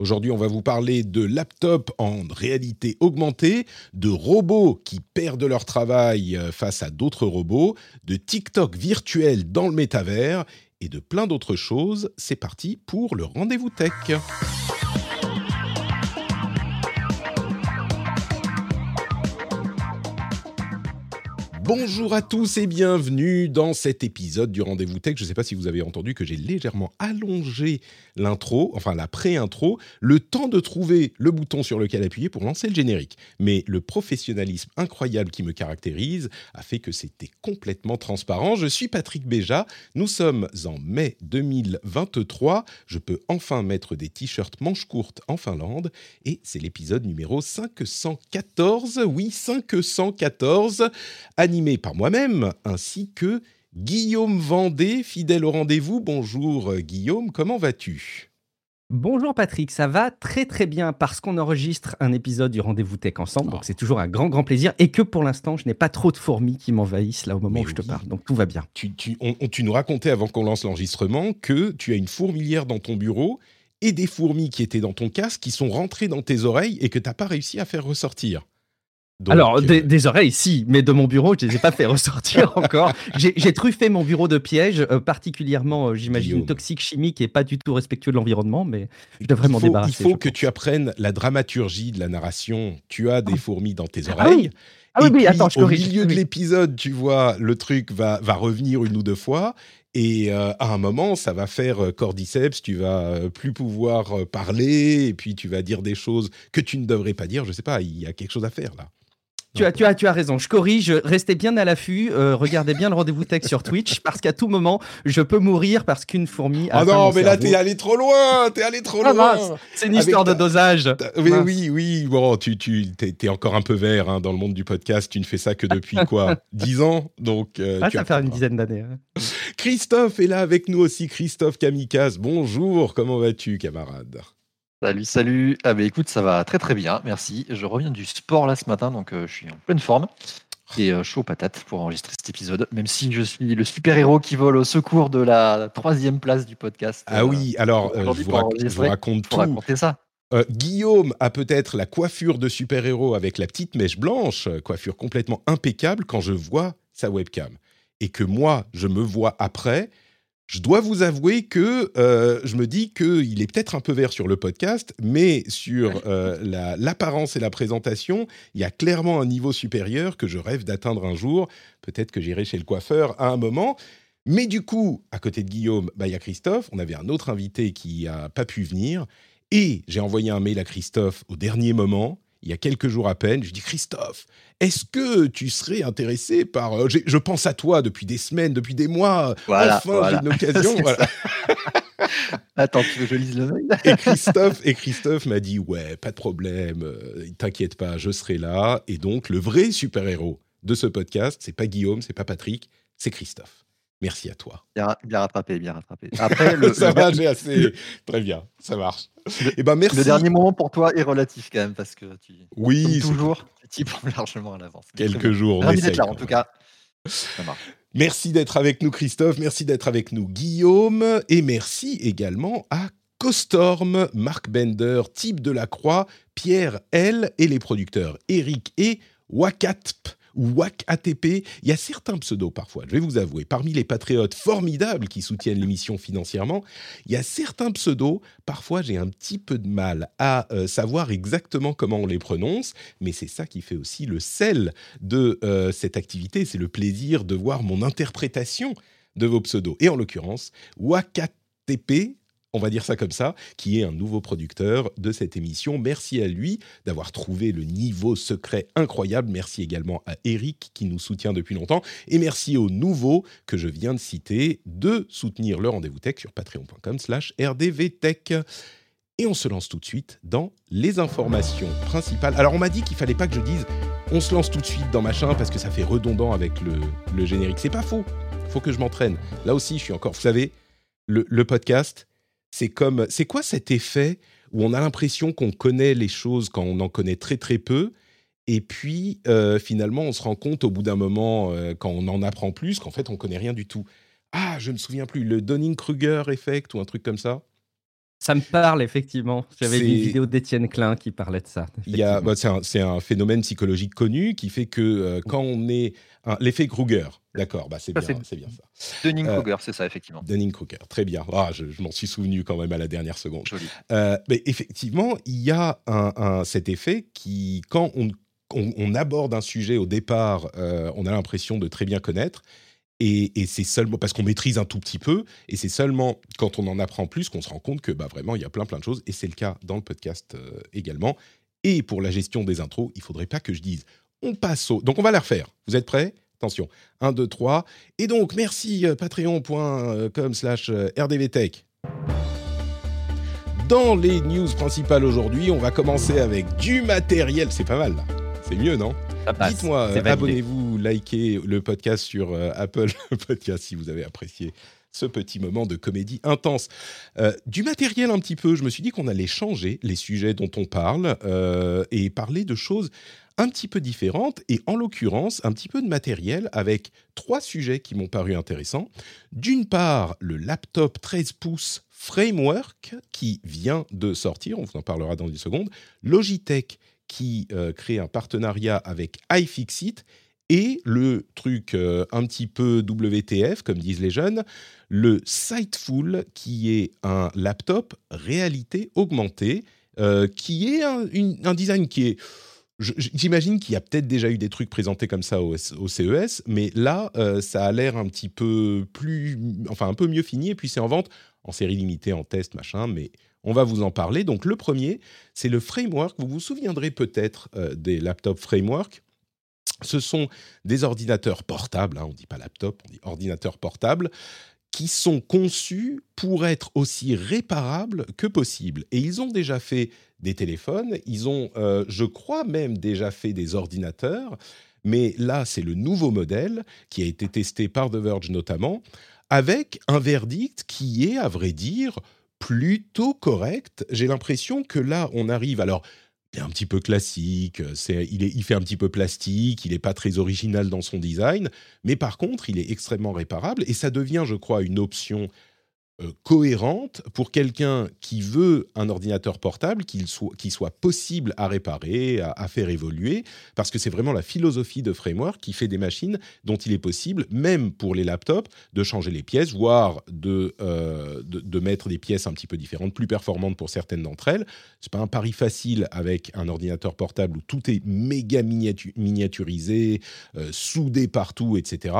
Aujourd'hui, on va vous parler de laptops en réalité augmentée, de robots qui perdent leur travail euh, face à d'autres robots, de TikTok virtuel dans le métavers et de plein d'autres choses. C'est parti pour le rendez-vous tech. Bonjour à tous et bienvenue dans cet épisode du Rendez-vous Tech. Je ne sais pas si vous avez entendu que j'ai légèrement allongé l'intro, enfin la pré-intro, le temps de trouver le bouton sur lequel appuyer pour lancer le générique. Mais le professionnalisme incroyable qui me caractérise a fait que c'était complètement transparent. Je suis Patrick Béja, nous sommes en mai 2023, je peux enfin mettre des t-shirts manches courtes en Finlande et c'est l'épisode numéro 514, oui 514, animé par moi-même, ainsi que Guillaume Vendée, fidèle au rendez-vous. Bonjour euh, Guillaume, comment vas-tu? Bonjour Patrick, ça va très très bien parce qu'on enregistre un épisode du Rendez-vous Tech ensemble, donc Oh. c'est toujours un grand grand plaisir et que pour l'instant je n'ai pas trop de fourmis qui m'envahissent là au moment Mais où je te parle, donc tout va bien. tu, tu- on- tu nous racontais avant qu'on lance l'enregistrement que tu as une fourmilière dans ton bureau et des fourmis qui étaient dans ton casque qui sont rentrées dans tes oreilles et que tu n'as pas réussi à faire ressortir. Donc, Alors euh, des, des oreilles si, mais de mon bureau je les ai pas fait ressortir encore. J'ai truffé mon bureau de pièges, euh, particulièrement euh, j'imagine toxique, chimique et pas du tout respectueux de l'environnement, mais je devrais il m'en faut, débarrasser. il faut que pense. tu apprennes la dramaturgie de la narration. Tu as des fourmis dans tes Ah oreilles. oui, ah oui, et oui, puis, attends, je au corrige. milieu de l'épisode, tu vois, le truc va, va revenir une ou deux fois. Et euh, à un moment, ça va faire euh, cordyceps, tu vas euh, plus pouvoir parler, et puis tu vas dire des choses que tu ne devrais pas dire. Je sais pas, il y a quelque chose à faire là. Tu as, tu, as, tu as raison, je corrige, restez bien à l'affût, euh, regardez bien le rendez-vous tech sur Twitch, parce qu'à tout moment, je peux mourir parce qu'une fourmi a Ah non, mais là, t'es allé trop loin, t'es allé trop Ah loin. c'est une histoire de dosage. Oui, oui, oui. Bon, tu, tu encore un peu vert hein, dans le monde du podcast. Tu ne fais ça que depuis quoi Dix ans? Donc, euh, Ah, tu ça fait une dizaine d'années. hein. Christophe est là avec nous aussi. Christophe Kamikaze. Bonjour, comment vas-tu, camarade? Salut, salut. Ah bah écoute, ça va très très bien, merci. Je reviens du sport là ce matin, donc euh, je suis en pleine forme et euh, chaud patate pour enregistrer cet épisode, même si je suis le super-héros qui vole au secours de la troisième place du podcast. Ah euh, oui, alors euh, aujourd'hui je, vous rac- je vous raconte Pour tout. raconter ça. Guillaume a peut-être la coiffure de super-héros avec la petite mèche blanche, coiffure complètement impeccable quand je vois sa webcam. Et que moi, je me vois après, je dois vous avouer que euh, je me dis qu'il est peut-être un peu vert sur le podcast, mais sur euh, la- l'apparence et la présentation, il y a clairement un niveau supérieur que je rêve d'atteindre un jour. Peut-être que j'irai chez le coiffeur à un moment. Mais du coup, à côté de Guillaume, bah, il y a Christophe. On avait un autre invité qui n'a pas pu venir. Et j'ai envoyé un mail à Christophe au dernier moment, il y a quelques jours à peine. Je dis Christophe, est-ce que tu serais intéressé par. euh, je pense à toi depuis des semaines, depuis des mois. Voilà, enfin, voilà. j'ai une occasion. Voilà. Attends, tu veux que je lise le mail? Et Christophe, et Christophe m'a dit Ouais, pas de problème, euh, t'inquiète pas, je serai là. Et donc, le vrai super-héros de ce podcast, c'est pas Guillaume, c'est pas Patrick, c'est Christophe. Merci à toi. bien, ra- bien rattrapé, bien rattrapé. Après, le, ça le- va, j'ai assez. Très bien, ça marche. Et ben merci. le dernier moment pour toi est relatif quand même, parce que tu, Oui, toujours, tu t'y prends largement à l'avance. Quelques bien. jours. Ravi d'être là en tout cas. Ça marche. Merci d'être avec nous, Christophe. Merci d'être avec nous, Guillaume. Et merci également à Costorm, Marc Bender, Type de la Croix, Pierre L. et les producteurs Eric et Wakatp ou WAC-ATP. Il y a certains pseudos parfois, je vais vous avouer. Parmi les patriotes formidables qui soutiennent l'émission financièrement, il y a certains pseudos, parfois j'ai un petit peu de mal à euh, savoir exactement comment on les prononce, mais c'est ça qui fait aussi le sel de euh, cette activité, c'est le plaisir de voir mon interprétation de vos pseudos. Et en l'occurrence, WACATP, on va dire ça comme ça, qui est un nouveau producteur de cette émission. Merci à lui d'avoir trouvé le niveau secret incroyable. Merci également à Eric qui nous soutient depuis longtemps. Et merci aux nouveaux que je viens de citer de soutenir le rendez-vous tech sur patreon.com slash rdvtech. Et on se lance tout de suite dans les informations principales. Alors on m'a dit qu'il fallait pas que je dise on se lance tout de suite dans machin parce que ça fait redondant avec le, le générique. C'est pas faux. Faut que je m'entraîne. Là aussi, je suis encore. Vous savez, le, le podcast, c'est comme, c'est quoi cet effet où on a l'impression qu'on connaît les choses quand on en connaît très très peu, et puis euh, finalement on se rend compte au bout d'un moment, euh, quand on en apprend plus, qu'en fait on connaît rien du tout? Ah, je me souviens plus, le Donning-Kruger effect ou un truc comme ça? Ça me parle effectivement. J'avais vu une vidéo d'Étienne Klein qui parlait de ça. Il y a, effectivement. bah, c'est, un, c'est un phénomène psychologique connu qui fait que euh, quand on est un- l'effet Kruger, d'accord, bah c'est Ça, bien, c'est- c'est bien ça. Dunning Euh, Kruger, c'est ça, effectivement. Dunning-Kruger, très bien. Ah, je, je m'en suis souvenu quand même à la dernière seconde. Joli. Euh, mais effectivement, il y a un, un- cet effet qui, quand on, on- on aborde un sujet au départ, euh, on a l'impression de très bien connaître. Et, et c'est seulement parce qu'on maîtrise un tout petit peu, et c'est seulement quand on en apprend plus qu'on se rend compte que bah, vraiment il y a plein plein de choses, et c'est le cas dans le podcast euh, également. Et pour la gestion des intros, il faudrait pas que je dise on passe au. Donc on va la refaire. Vous êtes prêts? Attention. 1, 2, 3. Et donc, merci euh, patreon.com slash euh, rdvtech. Dans les news principales aujourd'hui, on va commencer avec du matériel. C'est pas mal, là. C'est mieux, non? Dites-moi, c'est likez le podcast sur euh, Apple Podcast si vous avez apprécié ce petit moment de comédie intense. Euh, du matériel un petit peu, je me suis dit qu'on allait changer les sujets dont on parle euh, et parler de choses un petit peu différentes et en l'occurrence un petit peu de matériel avec trois sujets qui m'ont paru intéressants. D'une part, le laptop 13 pouces Framework qui vient de sortir, on vous en parlera dans une seconde. Logitech qui crée un partenariat avec iFixit et le truc euh, un petit peu WTF, comme disent les jeunes, le Sightful, qui est un laptop réalité augmentée, euh, qui est un, design qui est... J'imagine qu'il y a peut-être déjà eu des trucs présentés comme ça au, CES, mais là, euh, ça a l'air un petit peu plus, enfin un peu mieux fini, et puis c'est en vente en série limitée, en test, machin, mais on va vous en parler. Donc le premier, c'est le framework. Vous vous souviendrez peut-être des laptops framework. Ce sont des ordinateurs portables, hein, on ne dit pas laptop, on dit ordinateur portable, qui sont conçus pour être aussi réparables que possible. Et ils ont déjà fait des téléphones, ils ont, euh, je crois même, déjà fait des ordinateurs, mais là, c'est le nouveau modèle qui a été testé par The Verge notamment, avec un verdict qui est, à vrai dire, plutôt correct. J'ai l'impression que là, on arrive. Alors, il est un petit peu classique, c'est, il, est, il fait un petit peu plastique, il n'est pas très original dans son design, mais par contre, il est extrêmement réparable et ça devient, je crois, une option euh, cohérente pour quelqu'un qui veut un ordinateur portable qu'il soit, soit possible à réparer, à, faire évoluer, parce que c'est vraiment la philosophie de Framework qui fait des machines dont il est possible, même pour les laptops, de changer les pièces, voire de, euh, de, mettre des pièces un petit peu différentes, plus performantes pour certaines d'entre elles. C'est pas un pari facile avec un ordinateur portable où tout est méga miniatu- miniaturisé, euh, soudé partout, etc.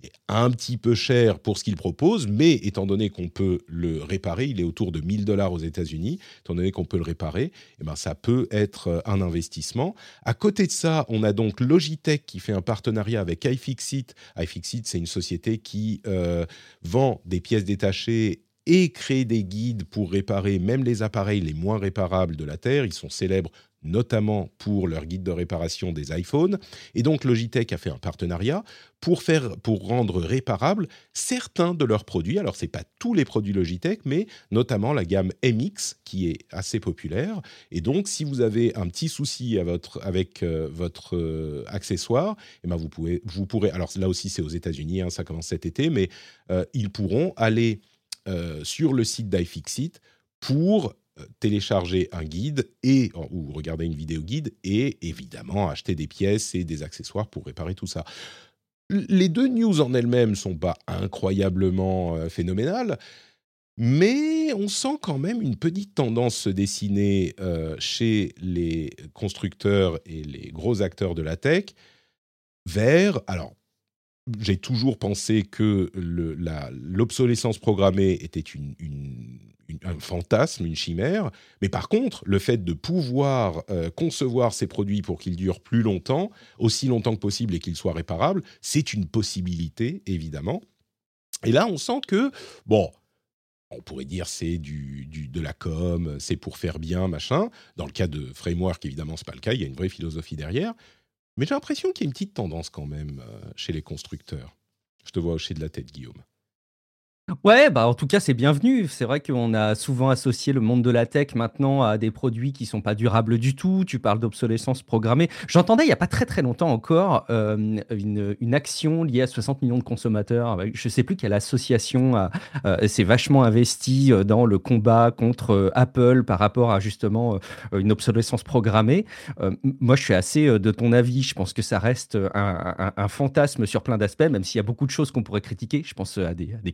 Il est un petit peu cher pour ce qu'il propose, mais étant donné qu'on peut le réparer, il est autour de 1000 dollars aux États-Unis, étant donné qu'on peut le réparer, eh ben ça peut être euh, un investissement. À côté de ça, on a donc Logitech qui fait un partenariat avec iFixit. iFixit, c'est une société qui euh, vend des pièces détachées et crée des guides pour réparer même les appareils les moins réparables de la Terre. Ils sont célèbres notamment pour leur guide de réparation des iPhones. Et donc Logitech a fait un partenariat pour, faire, pour rendre réparables certains de leurs produits. Alors, ce n'est pas tous les produits Logitech, mais notamment la gamme MX, qui est assez populaire. Et donc, si vous avez un petit souci avec euh, votre euh, accessoire, eh ben vous, pouvez, vous pourrez... Alors là aussi, c'est aux États-Unis, hein, ça commence cet été, mais euh, ils pourront aller sur le site d'iFixit pour télécharger un guide et ou regarder une vidéo guide et évidemment acheter des pièces et des accessoires pour réparer tout ça. Les deux news en elles-mêmes sont pas incroyablement euh, phénoménales, mais on sent quand même une petite tendance se dessiner euh, chez les constructeurs et les gros acteurs de la tech vers alors j'ai toujours pensé que l'obsolescence programmée était un fantasme, une chimère. Mais par contre, le fait de pouvoir euh, concevoir ces produits pour qu'ils durent plus longtemps, aussi longtemps que possible et qu'ils soient réparables, c'est une possibilité, évidemment. Et là, on sent que, bon, on pourrait dire c'est de la com, c'est pour faire bien, machin. Dans le cas de Framework, évidemment, c'est pas le cas. Il y a une vraie philosophie derrière. Mais j'ai l'impression qu'il y a une petite tendance quand même euh, chez les constructeurs. Je te vois hocher de la tête, Guillaume. Ouais, bah en tout cas, c'est bienvenu. C'est vrai qu'on a souvent associé le monde de la tech maintenant à des produits qui sont pas durables du tout. Tu parles d'obsolescence programmée. J'entendais il y a pas très très longtemps encore euh, une, une, action liée à 60 millions de consommateurs. Je sais plus quelle association euh, s'est vachement investie euh, dans le combat contre Apple par rapport à justement une obsolescence programmée. moi, je suis assez de ton avis. Je pense que ça reste un, fantasme sur plein d'aspects, même s'il y a beaucoup de choses qu'on pourrait critiquer. Je pense à des, à des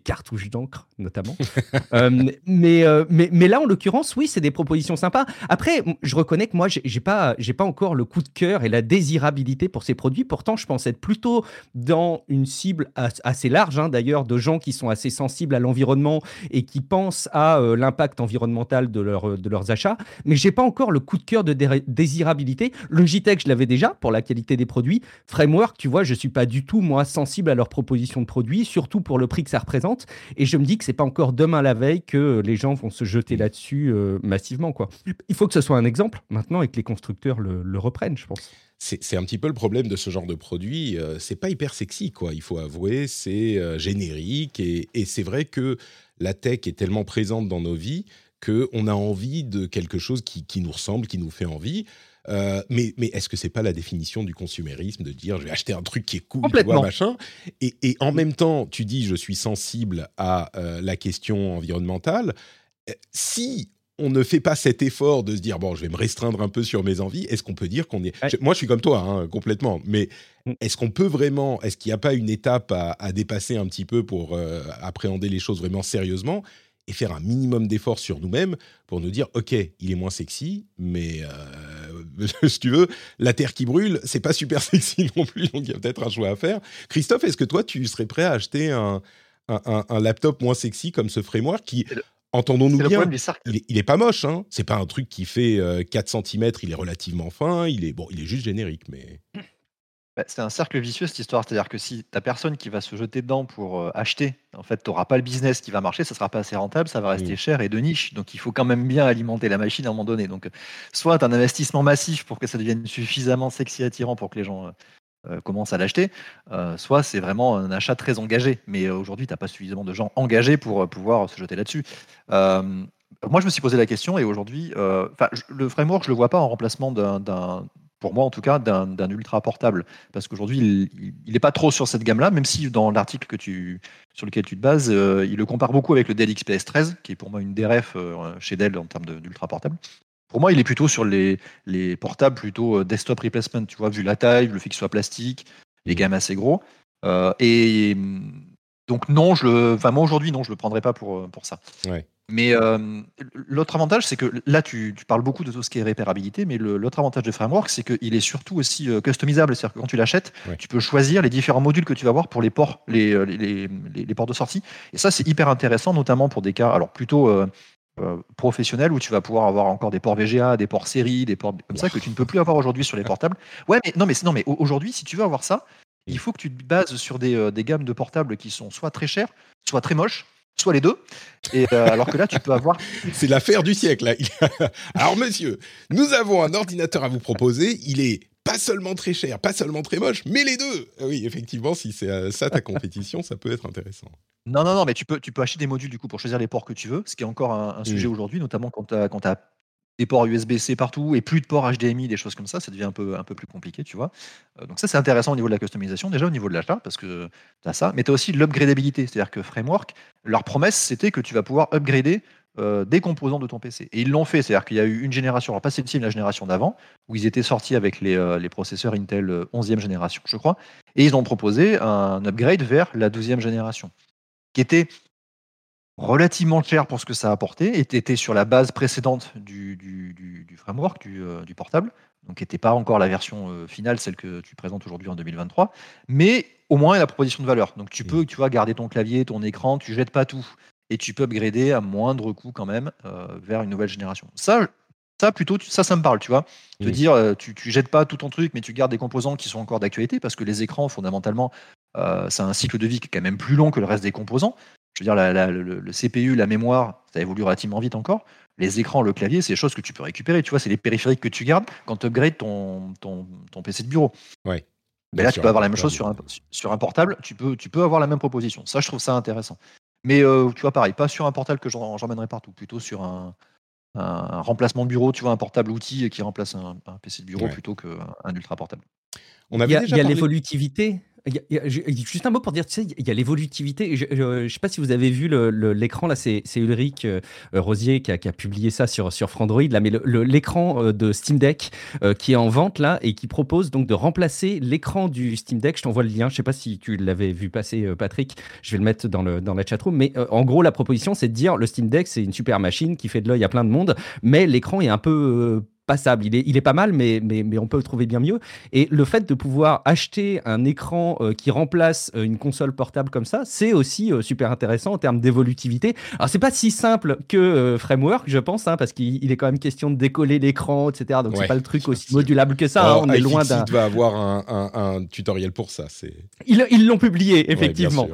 d'encre, notamment. Euh, mais, euh, mais, mais là, en l'occurrence, oui, c'est des propositions sympas. Après, je reconnais que moi, j'ai pas, j'ai pas encore le coup de cœur et la désirabilité pour ces produits. Pourtant, je pense être plutôt dans une cible assez large, hein, d'ailleurs, de gens qui sont assez sensibles à l'environnement et qui pensent à euh, l'impact environnemental de, leur, de leurs achats. Mais j'ai pas encore le coup de cœur de désirabilité. Logitech, je l'avais déjà pour la qualité des produits. Framework, tu vois, je suis pas du tout, moi, sensible à leurs propositions de produits, surtout pour le prix que ça représente. Et je me dis que c'est pas encore demain la veille que les gens vont se jeter là-dessus euh, massivement. Quoi. Il faut que ce soit un exemple maintenant et que les constructeurs le, reprennent, je pense. C'est un petit peu le problème de ce genre de produit. Euh, c'est pas hyper sexy, quoi. Il faut avouer, c'est euh, générique et, et c'est vrai que la tech est tellement présente dans nos vies qu'on a envie de quelque chose qui, qui, nous ressemble, qui nous fait envie. Euh, mais, mais est-ce que c'est pas la définition du consumérisme de dire je vais acheter un truc qui est cool, tu vois, machin et, et, en même temps, tu dis je suis sensible à euh, la question environnementale. Euh, si on ne fait pas cet effort de se dire bon, je vais me restreindre un peu sur mes envies, est-ce qu'on peut dire qu'on est Moi, je suis comme toi, hein, complètement. Mais mm. est-ce qu'on peut vraiment Est-ce qu'il n'y a pas une étape à, à, dépasser un petit peu pour appréhender les choses vraiment sérieusement et faire un minimum d'effort sur nous-mêmes pour nous dire ok il est moins sexy mais euh, si tu veux la terre qui brûle c'est pas super sexy non plus donc il y a peut-être un choix à faire. Christophe est-ce que toi tu serais prêt à acheter un, un, laptop moins sexy comme ce framework qui entendons-nous bien il est, il est, pas moche hein. C'est pas un truc qui fait 4 euh, cm il est relativement fin il est bon il est juste générique mais bah, c'est un cercle vicieux cette histoire, c'est-à-dire que si tu personne qui va se jeter dedans pour euh, acheter, en fait, tu n'auras pas le business qui va marcher, ça sera pas assez rentable, ça va rester cher et de niche. Donc il faut quand même bien alimenter la machine à un moment donné. Donc soit tu as un investissement massif pour que ça devienne suffisamment sexy et attirant pour que les gens euh, euh, commencent à l'acheter, soit c'est vraiment un achat très engagé. Mais aujourd'hui, tu n'as pas suffisamment de gens engagés pour pouvoir se jeter là-dessus. moi, je me suis posé la question et aujourd'hui, le framework, je le vois pas en remplacement d'un pour moi en tout cas, d'un ultra portable. Parce qu'aujourd'hui, il n'est pas trop sur cette gamme-là, même si dans l'article sur lequel tu te bases, euh, il le compare beaucoup avec le Dell XPS 13, qui est pour moi une DRF euh, chez Dell en termes d'ultra portable. Pour moi, il est plutôt sur les, les portables, plutôt euh, desktop replacement, tu vois, vu la taille, le fait qu'il soit plastique, les gammes assez gros. et donc non, je le, enfin moi aujourd'hui non, je le prendrai pas pour pour ça. Mais l'autre avantage, c'est que là, tu, parles beaucoup de tout ce qui est réparabilité, mais l'autre avantage de Framework, c'est qu'il est surtout aussi customisable. C'est-à-dire que quand tu l'achètes, tu peux choisir les différents modules que tu vas avoir pour les ports, les, les, les, ports de sortie. Et ça, c'est hyper intéressant, notamment pour des cas, alors plutôt professionnels, où tu vas pouvoir avoir encore des ports VGA, des ports série, des ports comme ça que tu ne peux plus avoir aujourd'hui sur les portables. Ouais, mais non, mais non, mais aujourd'hui, si tu veux avoir ça, il faut que tu te bases sur des, des gammes de portables qui sont soit très chères, soit très moches soit les deux. Et euh, alors que là, tu peux avoir. C'est l'affaire du siècle. Là. alors, monsieur, nous avons un ordinateur à vous proposer. Il est pas seulement très cher, pas seulement très moche, mais les deux. Ah oui, effectivement, si c'est euh, ça ta compétition, ça peut être intéressant. Non, non, non, mais tu peux, tu peux acheter des modules du coup pour choisir les ports que tu veux, ce qui est encore un, sujet aujourd'hui, notamment quand tu as, des ports USB-C partout et plus de ports HDMI, des choses comme ça, ça devient un peu, un peu plus compliqué, tu vois. Euh, donc ça, c'est intéressant au niveau de la customisation, déjà au niveau de l'achat, parce que tu as ça, mais tu as aussi l'upgradabilité, c'est-à-dire que Framework, leur promesse, c'était que tu vas pouvoir upgrader euh, des composants de ton PC. Et ils l'ont fait, c'est-à-dire qu'il y a eu une génération, alors pas celle-ci, la génération d'avant, où ils étaient sortis avec les, euh, les processeurs Intel 11e génération, je crois, et ils ont proposé un upgrade vers la 12e génération, qui était relativement cher pour ce que ça a apporté, était sur la base précédente du, du, framework, euh, du, portable, donc n'était pas encore la version euh, finale, celle que tu présentes aujourd'hui en 2023, mais au moins la proposition de valeur. Donc tu peux, tu vois, garder ton clavier, ton écran, tu jettes pas tout. et tu peux upgrader à moindre coût quand même euh, vers une nouvelle génération. Ça, ça plutôt, ça, ça me parle, tu vois. De Mm. dire, tu, tu jettes pas tout ton truc, mais tu gardes des composants qui sont encore d'actualité, parce que les écrans, fondamentalement, euh, c'est un cycle de vie qui est quand même plus long que le reste des composants. Je veux dire, la- la- le, le CPU, la mémoire, ça évolue relativement vite encore. Les écrans, le clavier, c'est des choses que tu peux récupérer. Tu vois, c'est les périphériques que tu gardes quand tu upgrades ton, ton, ton PC de bureau. Ouais. Mais là, tu peux avoir la même chose sur un, sur un portable. Tu peux, tu peux avoir la même proposition. Ça, je trouve ça intéressant. Mais euh, tu vois, pareil, pas sur un portable que j'emmènerai partout, plutôt sur un, un remplacement de bureau, tu vois, un portable outil qui remplace un, un PC de bureau Ouais. plutôt qu'un ultra portable. On Il avait y a, déjà il y a parlé- l'évolutivité. Juste un mot pour dire, tu sais, il y a l'évolutivité. Je ne sais pas si vous avez vu l'écran, là, c'est Ulrich euh, Rosier qui a, qui a publié ça sur, sur Frandroid, là, mais l'écran euh, de Steam Deck euh, qui est en vente, là, et qui propose donc de remplacer l'écran du Steam Deck. Je t'envoie le lien, je sais pas si tu l'avais vu passer, euh, Patrick, je vais le mettre dans, le, dans la chatroom, mais euh, en gros, la proposition, c'est de dire, le Steam Deck, c'est une super machine qui fait de l'œil à plein de monde, mais l'écran est un peu... passable, il est, il est pas mal, mais, mais, mais on peut le trouver bien mieux. Et le fait de pouvoir acheter un écran euh, qui remplace euh, une console portable comme ça, c'est aussi euh, super intéressant en termes d'évolutivité. Alors c'est pas si simple que Framework, je pense, hein, parce qu'il il est quand même question de décoller l'écran, etc. Donc Ouais. c'est pas le truc aussi modulable que ça. hein, Alors, on est loin d'un. va avoir un, un- un tutoriel pour ça. C'est Ils l'ont publié, effectivement.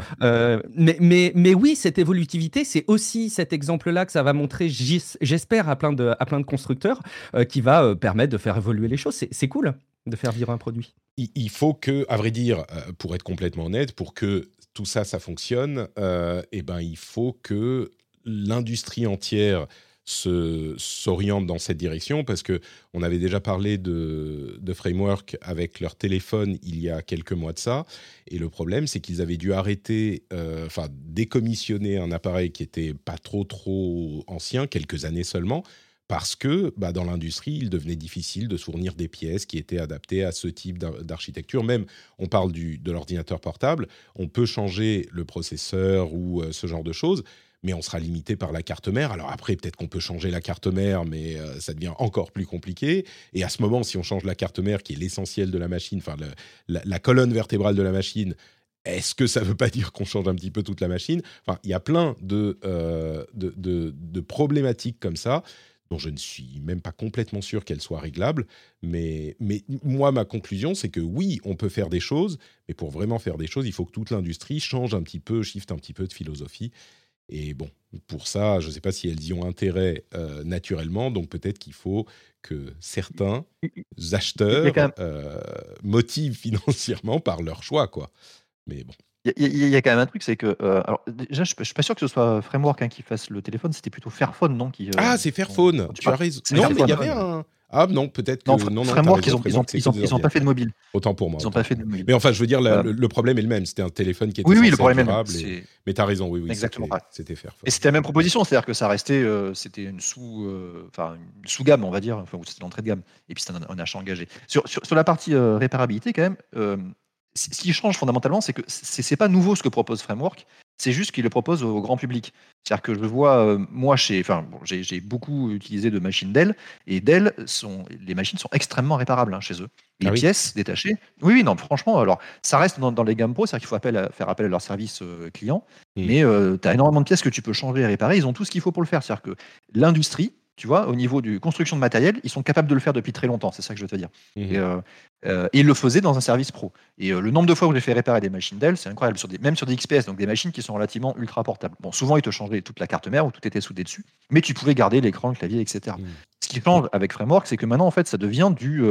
mais, mais, mais oui, cette évolutivité, c'est aussi cet exemple-là que ça va montrer, j'es- j'espère, à, plein de- à plein de constructeurs, euh, va euh, permettre de faire évoluer les choses. C'est cool de faire vivre un produit. il, faut que, à vrai dire, euh, pour être complètement honnête, pour que tout ça, ça fonctionne, euh, eh ben, il faut que l'industrie entière s'oriente dans cette direction parce que on avait déjà parlé de, de framework avec leur téléphone il y a quelques mois de ça et le problème c'est qu'ils avaient dû arrêter euh, enfin décommissionner un appareil qui était pas trop trop ancien quelques années seulement parce que bah, dans l'industrie, il devenait difficile de fournir des pièces qui étaient adaptées à ce type d'ar- d'architecture. Même, on parle du, de l'ordinateur portable, on peut changer le processeur ou euh, ce genre de choses, mais on sera limité par la carte mère. Alors après, peut-être qu'on peut changer la carte mère, mais euh, ça devient encore plus compliqué. Et à ce moment, si on change la carte mère, qui est l'essentiel de la machine, enfin la, colonne vertébrale de la machine, est-ce que ça ne veut pas dire qu'on change un petit peu toute la machine? Enfin, il y a plein de, euh, de problématiques comme ça dont je ne suis même pas complètement sûr qu'elles soient réglables. Mais, mais moi, ma conclusion, c'est que oui, on peut faire des choses, mais pour vraiment faire des choses, il faut que toute l'industrie change un petit peu, shift un petit peu de philosophie. Et bon, pour ça, je ne sais pas si elles y ont intérêt euh, naturellement, donc peut-être qu'il faut que certains acheteurs même- euh, motivent financièrement par leur choix, quoi. Mais bon. Il y, a- y quand même un truc, c'est que. euh, alors, déjà, je ne suis pas sûr que ce soit Framework hein, qui fasse le téléphone, c'était plutôt Fairphone, non qui, euh, ah, c'est Fairphone, tu as raison. Non, mais il y avait un... Ah non, peut-être que... Non, Non, non, Framework, raison, ils ont, ils ont, pas fait de mobile. Autant pour moi. Ils n'ont pas fait de mobile. Mais enfin, je veux dire, la- le, le problème est le même. C'était un téléphone qui était Oui, oui, le problème être est le même. durable et- Mais tu as raison, oui, oui. Exactement c'était- Fairphone. Et c'était la même proposition, c'est-à-dire que ça restait, euh, c'était une sous, sous-gamme, on va dire, enfin c'était l'entrée de gamme, et puis c'était un, un achat engagé. Sur, sur, sur la partie réparabilité, quand même, ce qui change fondamentalement, c'est que c'est pas nouveau ce que propose Framework, c'est juste qu'il le propose au grand public. C'est-à-dire que je vois, euh, moi, chez, enfin, bon, j'ai beaucoup utilisé de machines Dell, et Dell, sont, les machines sont extrêmement réparables hein, chez eux. Les Ah oui pièces détachées, oui, oui, non, franchement, alors ça reste dans, dans les gammes pro, c'est-à-dire qu'il faut appel à- faire appel à leur service euh, client, Mm. mais tu as énormément de pièces que tu peux changer et réparer, ils ont tout ce qu'il faut pour le faire. C'est-à-dire que l'industrie, tu vois, au niveau du construction de matériel, ils sont capables de le faire depuis très longtemps, c'est ça que je veux te dire. Mhm. Et, euh, euh, et ils le faisaient dans un service pro. Et euh, le nombre de fois où j'ai fait réparer des machines Dell, c'est incroyable, sur des, même sur des XPS, donc des machines qui sont relativement ultra portables. Bon, souvent, ils te changeaient toute la carte mère où tout était soudé dessus, mais tu pouvais garder l'écran, le clavier, etc. Mhm. Ce qui change avec Framework, c'est que maintenant, en fait, ça devient du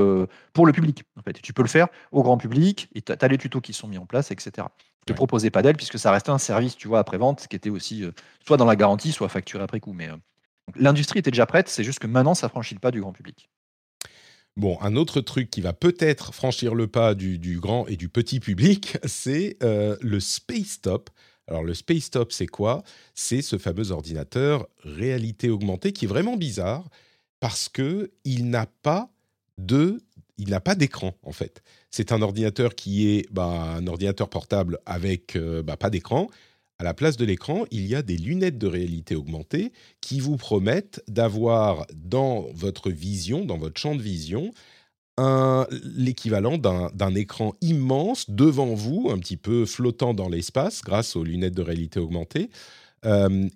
pour le public. En fait. Et tu peux le faire au grand public, et tu as, les tutos qui sont mis en place, etc. Je te proposais pas Dell, puisque ça restait un service, tu vois, après-vente, qui était aussi euh, soit dans la garantie, soit facturé après coup. Mais euh, l'industrie était déjà prête, c'est juste que maintenant, ça franchit le pas du grand public. Bon, un autre truc qui va peut-être franchir le pas du, grand et du petit public, c'est euh, le Space Top. Alors le Space Top, c'est quoi? C'est ce fameux ordinateur réalité augmentée qui est vraiment bizarre parce que il n'a pas de, il n'a pas d'écran en fait. C'est un ordinateur qui est bah, un ordinateur portable avec euh, bah, pas d'écran. À la place de l'écran, il y a des lunettes de réalité augmentée qui vous promettent d'avoir dans votre vision, dans votre champ de vision, l'équivalent d'un écran immense devant vous, un petit peu flottant dans l'espace grâce aux lunettes de réalité augmentée.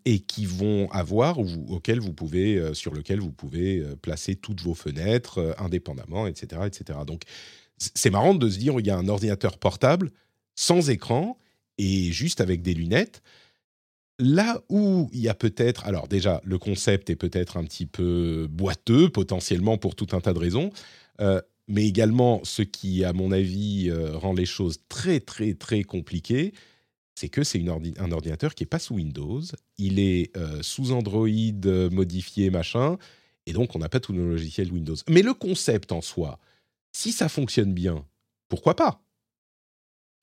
et qui vont avoir ou auquel vous pouvez sur lequel vous pouvez placer toutes vos fenêtres indépendamment, etc., etc. Donc c'est marrant de se dire il y a un ordinateur portable sans écran et juste avec des lunettes. Là où il y a peut-être, alors déjà, le concept est peut-être un petit peu boiteux potentiellement pour tout un tas de raisons, euh, mais également ce qui, à mon avis, euh, rend les choses très très très compliquées, c'est que c'est un ordinateur qui n'est pas sous Windows, il est euh, sous Android modifié machin, et donc on n'a pas tout le logiciel Windows. Mais le concept en soi, si ça fonctionne bien, pourquoi pas?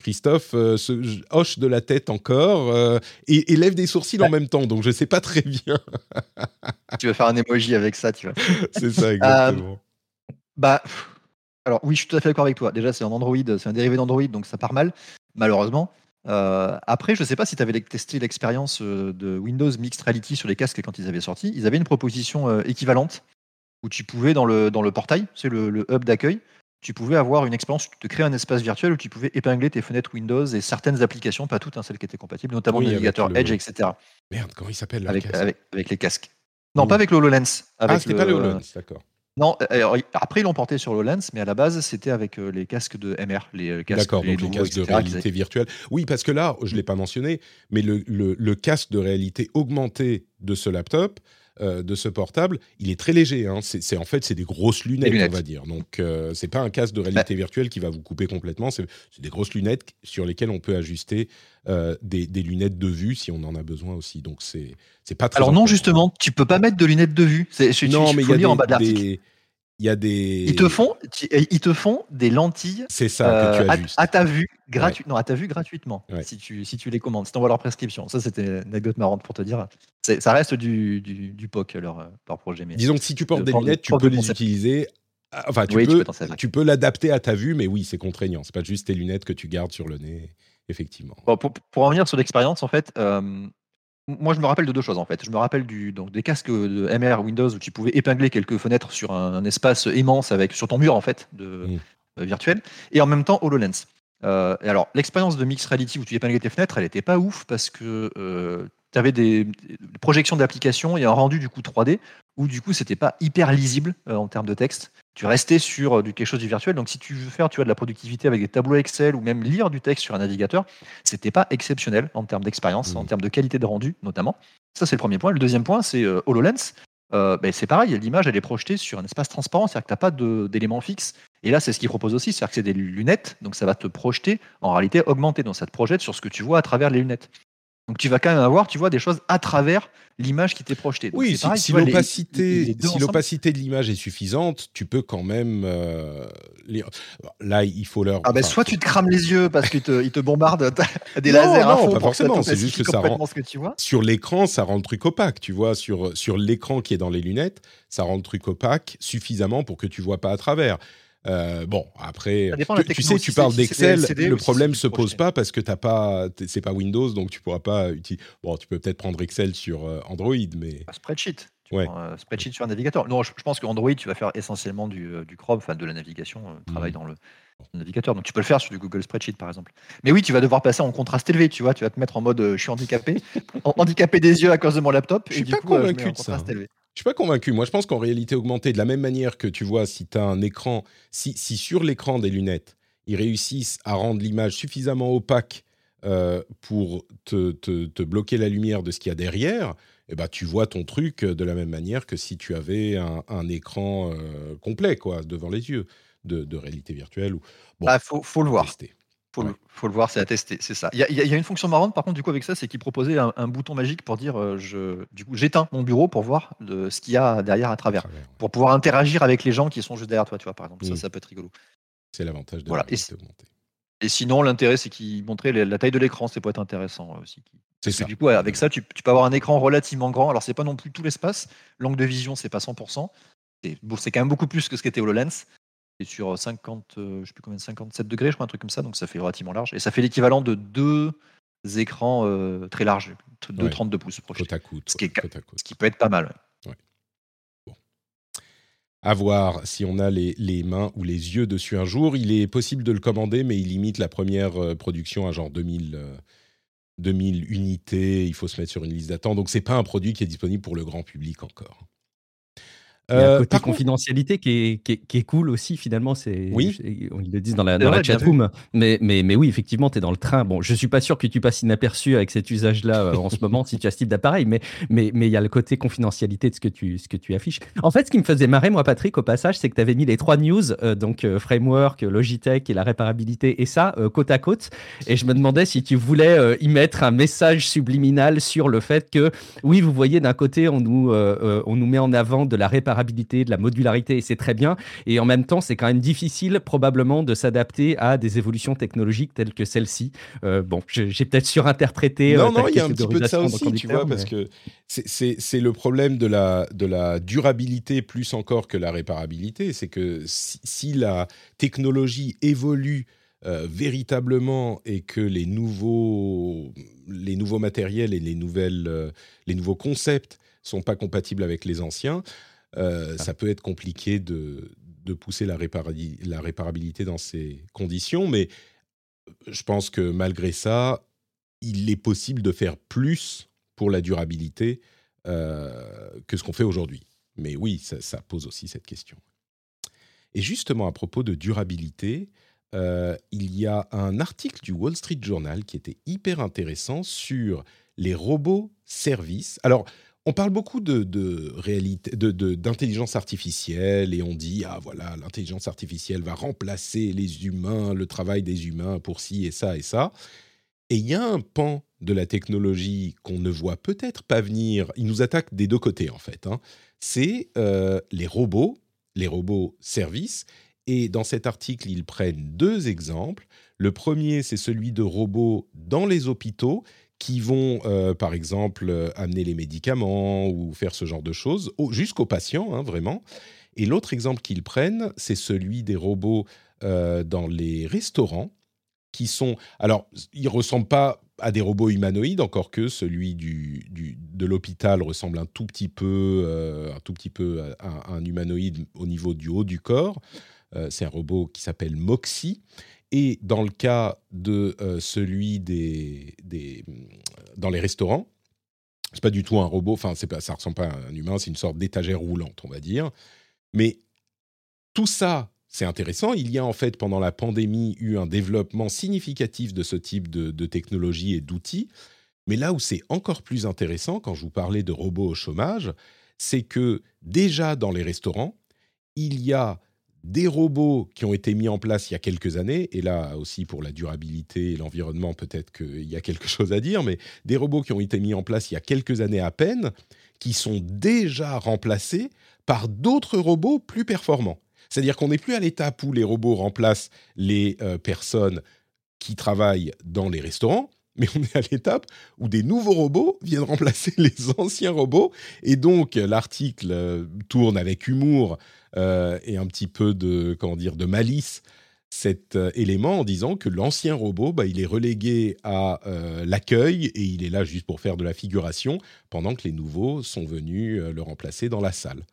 Christophe euh, se hoche de la tête encore euh, et, lève des sourcils en même temps, donc je ne sais pas très bien. tu vas faire un emoji avec ça, tu vois. c'est ça, exactement. Euh, bah, alors oui, je suis tout à fait d'accord avec toi. Déjà, c'est un Android, c'est un dérivé d'Android, donc ça part mal, malheureusement. après, je ne sais pas si tu avais testé l'expérience de Windows Mixed Reality sur les casques quand ils avaient sorti. Ils avaient une proposition équivalente où tu pouvais, dans le, dans le portail, c'est le hub d'accueil, tu pouvais avoir une expérience, tu te créer un espace virtuel où tu pouvais épingler tes fenêtres Windows et certaines applications, pas toutes, hein, celles qui étaient compatibles, notamment le navigateur Edge, etc. Merde, comment il s'appelle avec, avec, avec, les casques. Non, pas avec le HoloLens. ah, c'était pas le HoloLens, d'accord. Non, euh, après ils l'ont porté sur HoloLens, mais à la base c'était avec euh, les casques de MR, les euh, casques, D'accord, donc les casques de réalité virtuelle. Oui, parce que là, je ne l'ai pas mentionné, mais le, le, le, casque de réalité augmentée de ce laptop, euh, de ce portable, il est très léger. Hein. C'est en fait c'est des grosses lunettes, on va dire. Donc euh, c'est pas un casque de réalité virtuelle qui va vous couper complètement. C'est des grosses lunettes sur lesquelles on peut ajuster euh, des, lunettes de vue si on en a besoin aussi. Donc c'est c'est pas très. Alors non justement, tu peux pas mettre de lunettes de vue. Non, mais il y a en bas de l'article il y a des. Ils te font, ils te font des lentilles. C'est ça que tu as à, ta vue, gratuit, non, à ta vue gratuitement, si, tu, si tu les commandes, si tu envoies leur prescription. Ça, c'était une anecdote marrante pour te dire. Ça reste du, du, du POC, leur, leur projet. Mais Disons que si tu portes des lunettes, tu peux les utiliser. Ah, enfin, tu peux, tu peux l'adapter à ta vue, mais oui, c'est contraignant. C'est pas juste tes lunettes que tu gardes sur le nez, effectivement. pour, pour, en revenir sur l'expérience, en fait, euh, moi, je me rappelle de deux choses en fait. Je me rappelle du, donc, des casques de MR Windows où tu pouvais épingler quelques fenêtres sur un, espace immense avec sur ton mur en fait de euh, virtuel, et en même temps HoloLens. Euh, et alors, l'expérience de Mixed Reality où tu épinglais tes fenêtres, elle n'était pas ouf parce que euh, tu avais des, projections d'applications et un rendu du coup 3D où du coup c'était pas hyper lisible en termes de texte tu restais sur euh, du, quelque chose du virtuel. Donc, si tu veux faire tu vois, de la productivité avec des tableaux Excel ou même lire du texte sur un navigateur, c'était pas exceptionnel en termes d'expérience, en termes de qualité de rendu notamment. Ça, c'est le premier point. Le deuxième point, c'est euh, HoloLens. Euh, ben, c'est pareil, l'image elle est projetée sur un espace transparent, c'est-à-dire que tu n'as pas d'éléments fixes. Et là, c'est ce qu'il propose aussi, c'est-à-dire que c'est des lunettes, donc ça va te projeter en réalité augmentée, donc ça te projette sur ce que tu vois à travers les lunettes. Donc tu vas quand même avoir, tu vois, des choses à travers l'image qui t'est projetée. oui, si, l'opacité, si de l'image est suffisante, tu peux quand même. Euh, là, il faut leur. Ah ben, soit tu te crames les yeux parce qu'ils te, ils te bombardent des lasers. Non, pas forcément. C'est juste que ça rend. Ce que tu vois. Sur l'écran, ça rend le truc opaque. Tu vois, sur sur l'écran qui est dans les lunettes, ça rend le truc opaque suffisamment pour que tu vois pas à travers. Euh, bon, après, tu, sais, tu parles d'Excel, le problème se pose pas parce que t'as pas, c'est pas Windows, donc tu pourras pas utiliser. Bon, tu peux peut-être prendre Excel sur euh, Android, mais un spreadsheet. Tu ouais. un spreadsheet sur un navigateur. Non, je, pense qu'Android, tu vas faire essentiellement du, euh, du Chrome, enfin de la navigation, travail mmh. dans le navigateur. Donc tu peux le faire sur du Google Spreadsheet par exemple. Mais oui, tu vas devoir passer en contraste élevé, tu vois, tu vas te mettre en mode je suis handicapé, handicapé des yeux à cause de mon laptop. Je suis pas convaincu de ça. Élevé. Je suis pas convaincu. Moi, je pense qu'en réalité augmentée, de la même manière que tu vois, si tu as un écran, si, si sur l'écran des lunettes, ils réussissent à rendre l'image suffisamment opaque euh, pour te, te, bloquer la lumière de ce qu'il y a derrière, eh ben, tu vois ton truc de la même manière que si tu avais un, un écran euh, complet quoi, devant les yeux de, de réalité virtuelle. Ou... Bon, bah, faut, faut le voir. Tester. Faut, le, faut le voir, c'est à tester, c'est ça. Il y, y, a une fonction marrante, par contre, du coup, avec ça, c'est qu'il proposait un, bouton magique pour dire, euh, je, du coup, j'éteins mon bureau pour voir de, ce qu'il y a derrière à travers, pour pouvoir interagir avec les gens qui sont juste derrière toi, tu vois, par exemple. Ça, mm. ça peut être rigolo. C'est l'avantage de voilà. et, et sinon, l'intérêt, c'est qu'il montrait la taille de l'écran, c'est pour être intéressant euh, aussi. C'est ça. Du coup, avec ça, tu, peux avoir un écran relativement grand. Alors, c'est pas non plus tout l'espace. L'angle de vision, c'est pas 100%. C'est quand même beaucoup plus que ce qu'était HoloLens sur 50, euh, je sais plus combien, 57 degrés, je crois, un truc comme ça, donc ça fait relativement large. Et ça fait l'équivalent de deux écrans euh, très larges, de 32 pouces côte à côte, ce, qui ce qui peut être pas mal. Bon. À voir si on a les, les, mains ou les yeux dessus un jour. Il est possible de le commander, mais il limite la première euh, production à genre 2000. 2000 unités, il faut se mettre sur une liste d'attente. Donc, c'est pas un produit qui est disponible pour le grand public encore. Il y a un côté confidentialité qui, est, qui, est, qui, est, cool aussi, finalement. C'est, oui. On le dit dans la, dans la chatroom. Mais, mais, mais oui, effectivement, tu es dans le train. Bon, je suis pas sûr que tu passes inaperçu avec cet usage-là euh, en ce moment si tu as ce type d'appareil, mais il mais, y a le côté confidentialité de ce que, tu, ce que tu affiches. En fait, ce qui me faisait marrer, moi, Patrick, au passage, c'est que tu avais mis les trois news, euh, donc euh, Framework, Logitech et la réparabilité, et ça, côte à côte. Et je me demandais si tu voulais y mettre un message subliminal sur le fait que, oui, vous voyez, d'un côté, on nous, on nous met en avant de la réparabilité de la modularité, et c'est très bien. Et en même temps, c'est quand même difficile probablement de s'adapter à des évolutions technologiques telles que celle-ci. Euh, bon, j'ai peut-être surinterprété. Non, euh, non, il y a un petit peu de ça aussi, tu vois, parce que c'est le problème de la, de la durabilité plus encore que la réparabilité. C'est que si, la technologie évolue euh, véritablement et que les nouveaux, les nouveaux matériels et les, nouvelles, les nouveaux concepts sont pas compatibles avec les anciens, euh, ça peut être compliqué de, pousser la, réparabilité dans ces conditions, mais je pense que malgré ça, il est possible de faire plus pour la durabilité euh, que ce qu'on fait aujourd'hui. Mais oui, ça, pose aussi cette question. Et justement, à propos de durabilité, euh, il y a un article du Wall Street Journal qui était hyper intéressant sur les robots services. Alors, on parle beaucoup de, réalité, d'intelligence artificielle et on dit ah voilà l'intelligence artificielle va remplacer les humains, le travail des humains pour ci et ça et ça. Et il y a un pan de la technologie qu'on ne voit peut-être pas venir. Il nous attaque des deux côtés en fait. Hein. C'est euh, les robots, les robots services. Et dans cet article, ils prennent deux exemples. Le premier, c'est celui de robots dans les hôpitaux qui vont, euh, par exemple, euh, amener les médicaments ou faire ce genre de choses, jusqu'aux patients, hein, vraiment. Et l'autre exemple qu'ils prennent, c'est celui des robots euh, dans les restaurants, qui sont... Alors, ils ne ressemblent pas à des robots humanoïdes, encore que celui de l'hôpital ressemble un tout petit peu, un tout petit peu à, un humanoïde au niveau du haut du corps. c'est un robot qui s'appelle Moxie. Et dans le cas de euh, celui des, des, dans les restaurants, c'est pas du tout un robot. Enfin, c'est ça ressemble pas à un humain. C'est une sorte d'étagère roulante, on va dire. Mais tout ça, c'est intéressant. Il y a en fait pendant la pandémie eu un développement significatif de ce type de technologie et d'outils. Mais là où c'est encore plus intéressant, quand je vous parlais de robots au chômage, c'est que déjà dans les restaurants, il y a des robots qui ont été mis en place il y a quelques années, et là aussi pour la durabilité et l'environnement, peut-être qu'il y a quelque chose à dire, mais des robots qui ont été mis en place il y a quelques années à peine, qui sont déjà remplacés par d'autres robots plus performants. C'est-à-dire qu'on n'est plus à l'étape où les robots remplacent les euh, personnes qui travaillent dans les restaurants, mais on est à l'étape où des nouveaux robots viennent remplacer les anciens robots. Et donc, l'article euh, tourne avec humour euh, et un petit peu de, comment dire, de malice cet euh, élément en disant que l'ancien robot, bah, il est relégué à l'accueil et il est là juste pour faire de la figuration pendant que les nouveaux sont venus le remplacer dans la salle.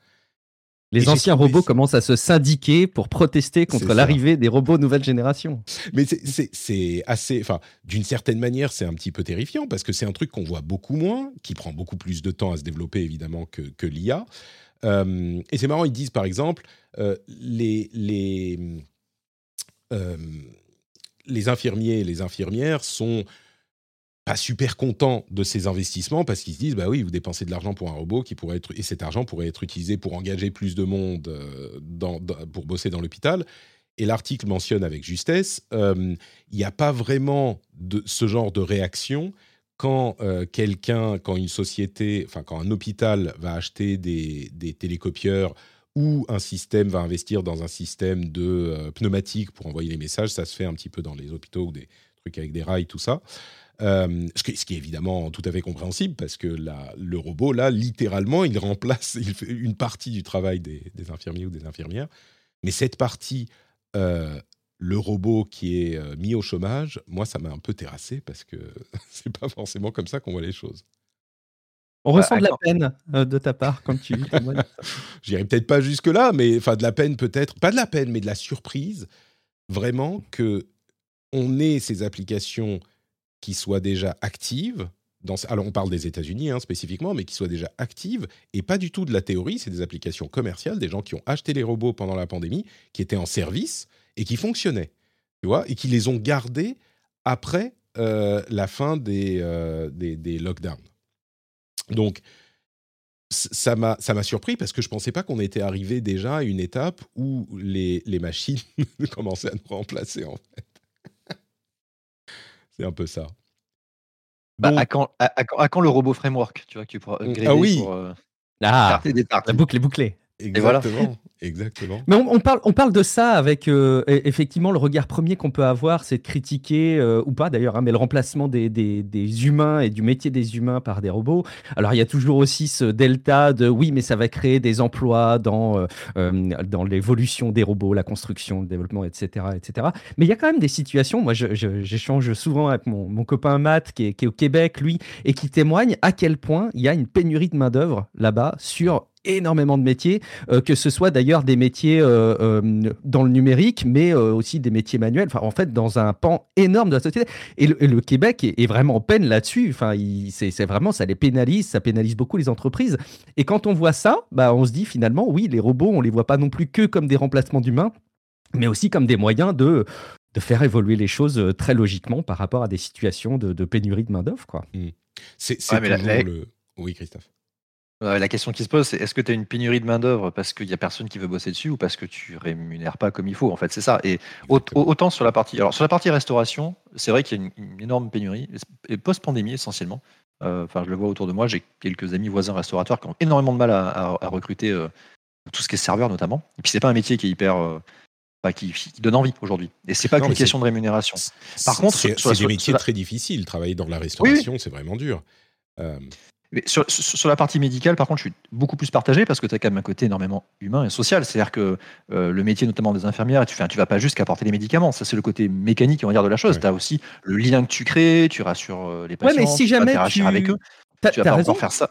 Les anciens robots commencent à se syndiquer pour protester contre l'arrivée des robots nouvelle génération. Mais c'est assez, enfin, d'une certaine manière, c'est un petit peu terrifiant parce que c'est un truc qu'on voit beaucoup moins, qui prend beaucoup plus de temps à se développer évidemment que, que l'IA. Euh, et c'est marrant, ils disent par exemple, euh, les, les, euh, les infirmiers et les infirmières sont pas super contents de ces investissements parce qu'ils se disent bah oui vous dépensez de l'argent pour un robot qui pourrait être et cet argent pourrait être utilisé pour engager plus de monde pour bosser dans l'hôpital. Et l'article mentionne avec justesse il n'y a pas vraiment de ce genre de réaction quand euh, quelqu'un quand une société enfin quand un hôpital va acheter des, des, télécopieurs ou un système va investir dans un système de pneumatique pour envoyer les messages ça se fait un petit peu dans les hôpitaux ou des trucs avec des rails tout ça euh, ce, qui, est évidemment tout à fait compréhensible parce que le robot, là, littéralement, il remplace il fait une partie du travail des, infirmiers ou des infirmières. Mais cette partie, euh, le robot qui est euh, mis au chômage, moi, ça m'a un peu terrassé parce que c'est pas forcément comme ça qu'on voit les choses. On ressent de la peine de ta part quand tu. J'irai peut-être pas jusque là, mais enfin de la peine peut-être, pas de la peine, mais de la surprise, vraiment que on ait ces applications qui soient déjà actives. Dans, alors on parle des États-Unis hein, spécifiquement, mais qui soient déjà actives et pas du tout de la théorie. C'est des applications commerciales, des gens qui ont acheté les robots pendant la pandémie, qui étaient en service et qui fonctionnaient, tu vois, et qui les ont gardés après euh, la fin des, euh, des, des lockdowns. Donc ça m'a ça m'a surpris parce que je pensais pas qu'on était arrivé déjà à une étape où les, les machines commençaient à nous remplacer en fait. C'est un peu ça. Bah, à, quand, à, à quand- à quand le robot framework Tu vois, que tu pourras upgrader ah oui. pour euh, Ah, la boucle est bouclée. Voilà. Exactement. Mais on, on parle, on parle de ça avec euh, e- effectivement le regard premier qu'on peut avoir, c'est de critiquer, euh, ou pas d'ailleurs, hein, mais le remplacement des, des- des humains et du métier des humains par des robots. Alors il y a toujours aussi ce delta de oui, mais ça va créer des emplois dans, euh, dans l'évolution des robots, la construction, le développement, etc. etc. Mais il y a quand même des situations, moi j'échange souvent avec mon, mon copain Matt qui est, qui est au Québec, lui, et qui témoigne à quel point il y a une pénurie de main-d'œuvre là-bas sur énormément de métiers euh, que ce soit d'ailleurs des métiers euh, euh, dans le numérique, mais euh, aussi des métiers manuels, enfin, en fait, dans un pan énorme de la société. Et le, et le Québec est, est vraiment en peine là-dessus. Enfin, c'est vraiment, ça les pénalise, ça pénalise beaucoup les entreprises. Et quand on voit ça, bah, on se dit finalement, oui, les robots, on les voit pas non plus que comme des remplacements d'humains, mais aussi comme des moyens de de faire évoluer les choses très logiquement par rapport à des situations de, de pénurie de main-d'œuvre. quoi. C'est c'est Ouais, toujours la- le. Oui, Christophe. Euh, la question qui se pose, c'est est-ce que tu as une pénurie de main-d'œuvre parce qu'il n'y a personne qui veut bosser dessus ou parce que tu rémunères pas comme il faut En fait, c'est ça. Et autant sur la partie, alors sur la partie restauration, c'est vrai qu'il y a une, une énorme pénurie, et post-pandémie essentiellement. Euh, Enfin, je le vois autour de moi. J'ai quelques amis voisins restaurateurs qui ont énormément de mal à, à- à recruter euh, tout ce qui est serveur notamment. Et puis c'est pas un métier qui est hyper, enfin, qui, qui donne envie aujourd'hui. Et c'est pas qu'une question de rémunération. Par contre, c'est des métiers la- très difficiles. Travailler dans la restauration, c'est vraiment dur. Mais sur, la partie médicale, par contre, je suis beaucoup plus partagé parce que tu as quand même un côté énormément humain et social. C'est-à-dire que euh, le métier, notamment des infirmières, tu ne tu vas pas juste qu'apporter les médicaments. Ça, c'est le côté mécanique, on va dire, de la chose. Ouais. Tu as aussi le lien que tu crées, tu rassures euh, les patients, mais si tu jamais tu- avec eux. T'as Tu vas pas raison. encore faire ça.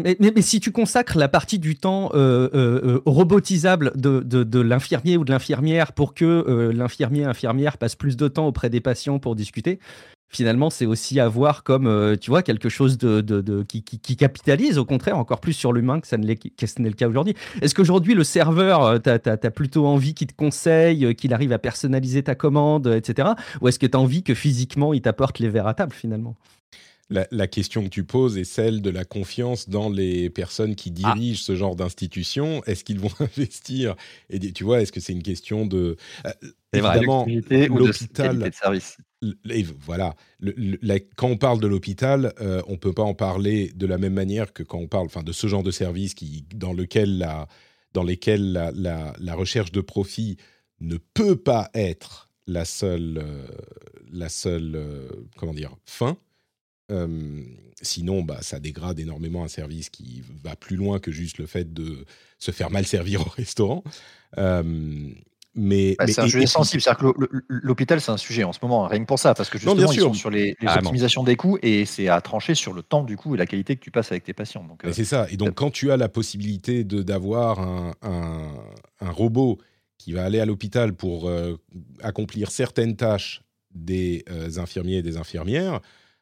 Mais, mais- mais si tu consacres la partie du temps euh, euh, euh, robotisable de, de- de l'infirmier ou de l'infirmière pour que euh, l'infirmier infirmière passe plus de temps auprès des patients pour discuter, finalement c'est aussi à voir comme euh, tu vois quelque chose de, de- qui, qui- capitalise au contraire encore plus sur l'humain que que ce n'est le cas aujourd'hui. Est-ce qu'aujourd'hui le serveur, tu as, plutôt envie qu'il te conseille, euh, qu'il arrive à personnaliser ta commande, euh, etc. Ou est-ce que tu as envie que physiquement il t'apporte les verres à table finalement? La, la question que tu poses est celle de la confiance dans les personnes qui Ah. dirigent ce genre d'institution. Est-ce qu'ils vont investir Et tu vois, est-ce que c'est une question de euh, évidemment l'hôpital de service. Et voilà. Le- le- la- quand on parle de l'hôpital, euh, on peut pas en parler de la même manière que quand on parle, enfin, de ce genre de service qui, dans lequel la, dans lesquels la, la- la recherche de profit ne peut pas être la seule, euh, la seule, euh, comment dire, fin. Euh, sinon, bah, ça dégrade énormément un service qui va plus loin que juste le fait de se faire mal servir au restaurant. Euh, mais, Bah, mais- c'est un et- sujet sensible. C'est-à-dire que l'hôpital, c'est un sujet en ce moment, rien que pour ça, parce que Non, bien justement, ils sûr. sont sur les, les Carrément. optimisations des coûts et c'est à trancher sur le temps du coup et la qualité que tu passes avec tes patients. Donc, euh, c'est ça. Et donc, quand tu as la possibilité de d'avoir un, un- un robot qui va aller à l'hôpital pour euh, accomplir certaines tâches des euh, infirmiers et des infirmières,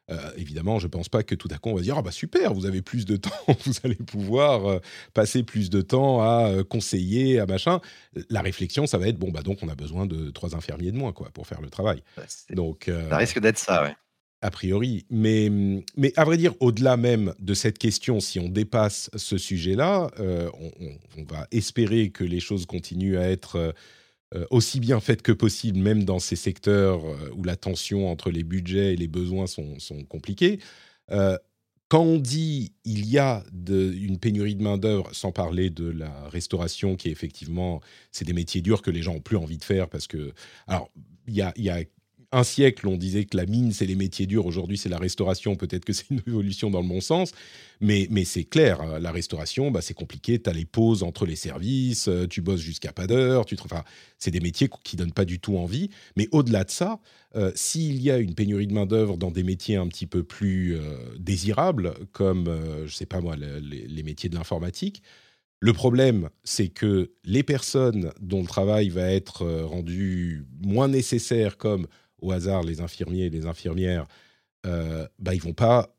euh, évidemment, je ne pense pas que tout à coup on va dire ah bah super, vous avez plus de temps, vous allez pouvoir euh, passer plus de temps à euh, conseiller, à machin. La réflexion, ça va être bon bah donc on a besoin de trois infirmiers de moins quoi pour faire le travail. c'est- Donc euh, ça risque d'être ça, ouais. a priori. Mais, mais à vrai dire, au-delà même de cette question, si on dépasse ce sujet-là, euh, on, on- on va espérer que les choses continuent à être aussi bien faites que possible, même dans ces secteurs euh, où la tension entre les budgets et les besoins sont, sont compliqués. Euh, quand on dit il y a une pénurie de main-d'œuvre, sans parler de la restauration, qui est effectivement, c'est des métiers durs que les gens ont plus envie de faire parce que, alors, il y a un siècle, on disait que la mine, c'est les métiers durs. Aujourd'hui, c'est la restauration. Peut-être que c'est une évolution dans le bon sens. Mais, c'est clair, euh, la restauration, bah, c'est compliqué. Tu as les pauses entre les services, euh, tu bosses jusqu'à pas d'heure. C'est des métiers qui donnent pas du tout envie. Mais au-delà de ça, euh, s'il y a une pénurie de main-d'œuvre dans des métiers un petit peu plus désirables, comme, euh, je sais pas moi, le- les, métiers de l'informatique, le problème, c'est que les personnes dont le travail va être rendu moins nécessaire, comme au hasard les infirmiers et les infirmières, euh, bah, ils vont pas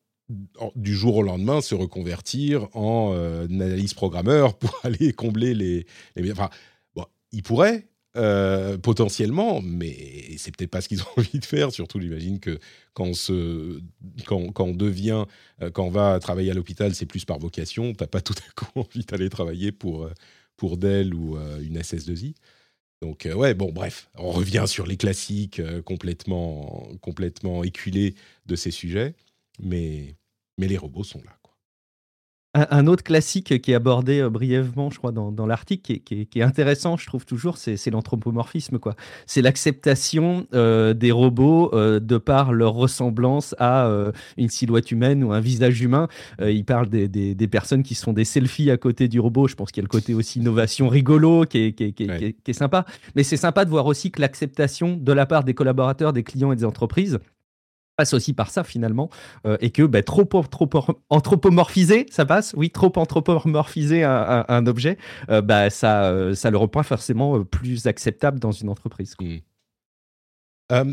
du jour au lendemain se reconvertir en analyse programmeur pour aller combler les. les enfin, bon, ils pourraient, euh, potentiellement, mais c'est peut-être pas ce qu'ils ont envie de faire. Surtout, j'imagine que quand on, se, quand, quand on devient, euh, quand on va travailler à l'hôpital, c'est plus par vocation. T'as pas tout à coup envie d'aller travailler pour, euh, pour Dell ou une SS2I. Donc, ouais, bon, bref, on revient sur les classiques complètement, complètement éculés de ces sujets, mais, mais les robots sont là. Un, autre classique qui est abordé euh, brièvement, je crois, dans, l'article, qui, est intéressant, je trouve toujours, c'est l'anthropomorphisme. quoi. C'est l'acceptation euh, des robots euh, de par leur ressemblance à une silhouette humaine ou un visage humain. il parle des, personnes qui sont des selfies à côté du robot. Je pense qu'il y a le côté aussi innovation rigolo qui est, qui est sympa. Mais c'est sympa de voir aussi que l'acceptation de la part des collaborateurs, des clients et des entreprises passe aussi par ça finalement, euh, et que bah, trop, trop anthropomorphisé, ça passe, oui, trop anthropomorphisé un, objet, euh, bah, ça, euh, ça le rend forcément plus acceptable dans une entreprise. Mmh.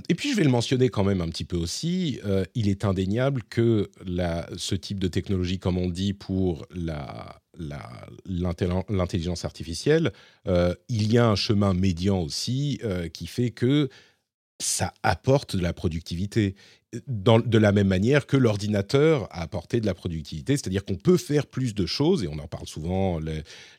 et puis je vais le mentionner quand même un petit peu aussi, il est indéniable que la, ce type de technologie, comme on dit pour la, l'intelligence artificielle, il y a un chemin médian aussi qui fait que ça apporte de la productivité de la même manière que l'ordinateur a apporté de la productivité, c'est-à-dire qu'on peut faire plus de choses, et on en parle souvent,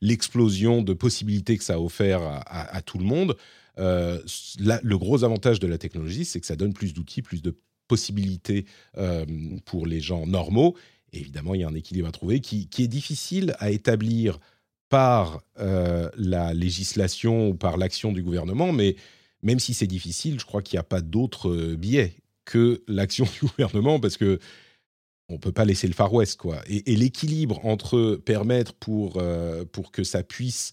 l'explosion de possibilités que ça a offert à, tout le monde. Euh, le gros avantage de la technologie, c'est que ça donne plus d'outils, plus de possibilités euh, pour les gens normaux. évidemment, il y a un équilibre à trouver qui, est difficile à établir par euh, la législation ou par l'action du gouvernement, mais même si c'est difficile, je crois qu'il n'y a pas d'autre biais que l'action du gouvernement parce que on peut pas laisser le Far West quoi. Et, l'équilibre entre permettre pour euh, pour que ça puisse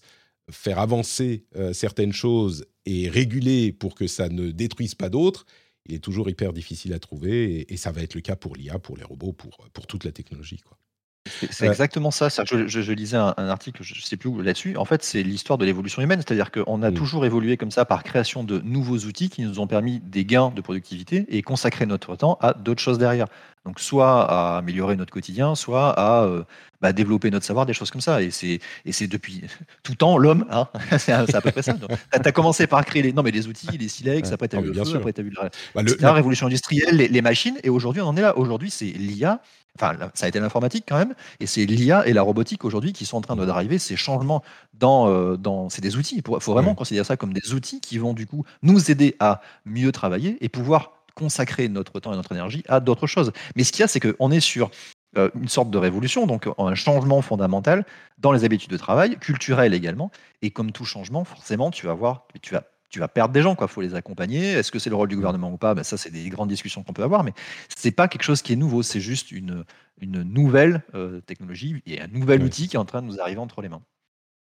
faire avancer euh, certaines choses et réguler pour que ça ne détruise pas d'autres, il est toujours hyper difficile à trouver et, ça va être le cas pour l'IA, pour les robots, pour pour toute la technologie quoi. C'est exactement ça. Je, je, lisais un, article, je ne sais plus où là-dessus. En fait, c'est l'histoire de l'évolution humaine. C'est-à-dire qu'on a mmh. toujours évolué comme ça par création de nouveaux outils qui nous ont permis des gains de productivité et consacrer notre temps à d'autres choses derrière. Donc, soit à améliorer notre quotidien, soit à euh, bah, développer notre savoir, des choses comme ça. Et c'est, depuis tout temps l'homme. Hein c'est, à peu près ça. Tu as, commencé par créer les, non, mais les outils, les silex, après tu as vu le feu, après tu as vu la, bah, révolution industrielle, les, les machines. Et aujourd'hui, on en est là. Aujourd'hui, c'est l'IA enfin, ça a été l'informatique quand même, et c'est l'IA et la robotique aujourd'hui qui sont en train d'arriver, ces changements dans, euh, dans c'est des outils, il faut vraiment considérer ça comme des outils qui vont du coup nous aider à mieux travailler et pouvoir consacrer notre temps et notre énergie à d'autres choses. Mais ce qu'il y a, c'est qu'on est sur euh, une sorte de révolution, donc un changement fondamental dans les habitudes de travail, culturel également, et comme tout changement, forcément, tu vas voir, tu vas tu vas perdre des gens, quoi. Faut les accompagner. Est-ce que c'est le rôle du gouvernement ou pas? Ben, Ça, c'est des grandes discussions qu'on peut avoir, mais c'est pas quelque chose qui est nouveau. C'est juste une, une nouvelle euh, technologie et un nouvel outil qui est en train de nous arriver entre les mains.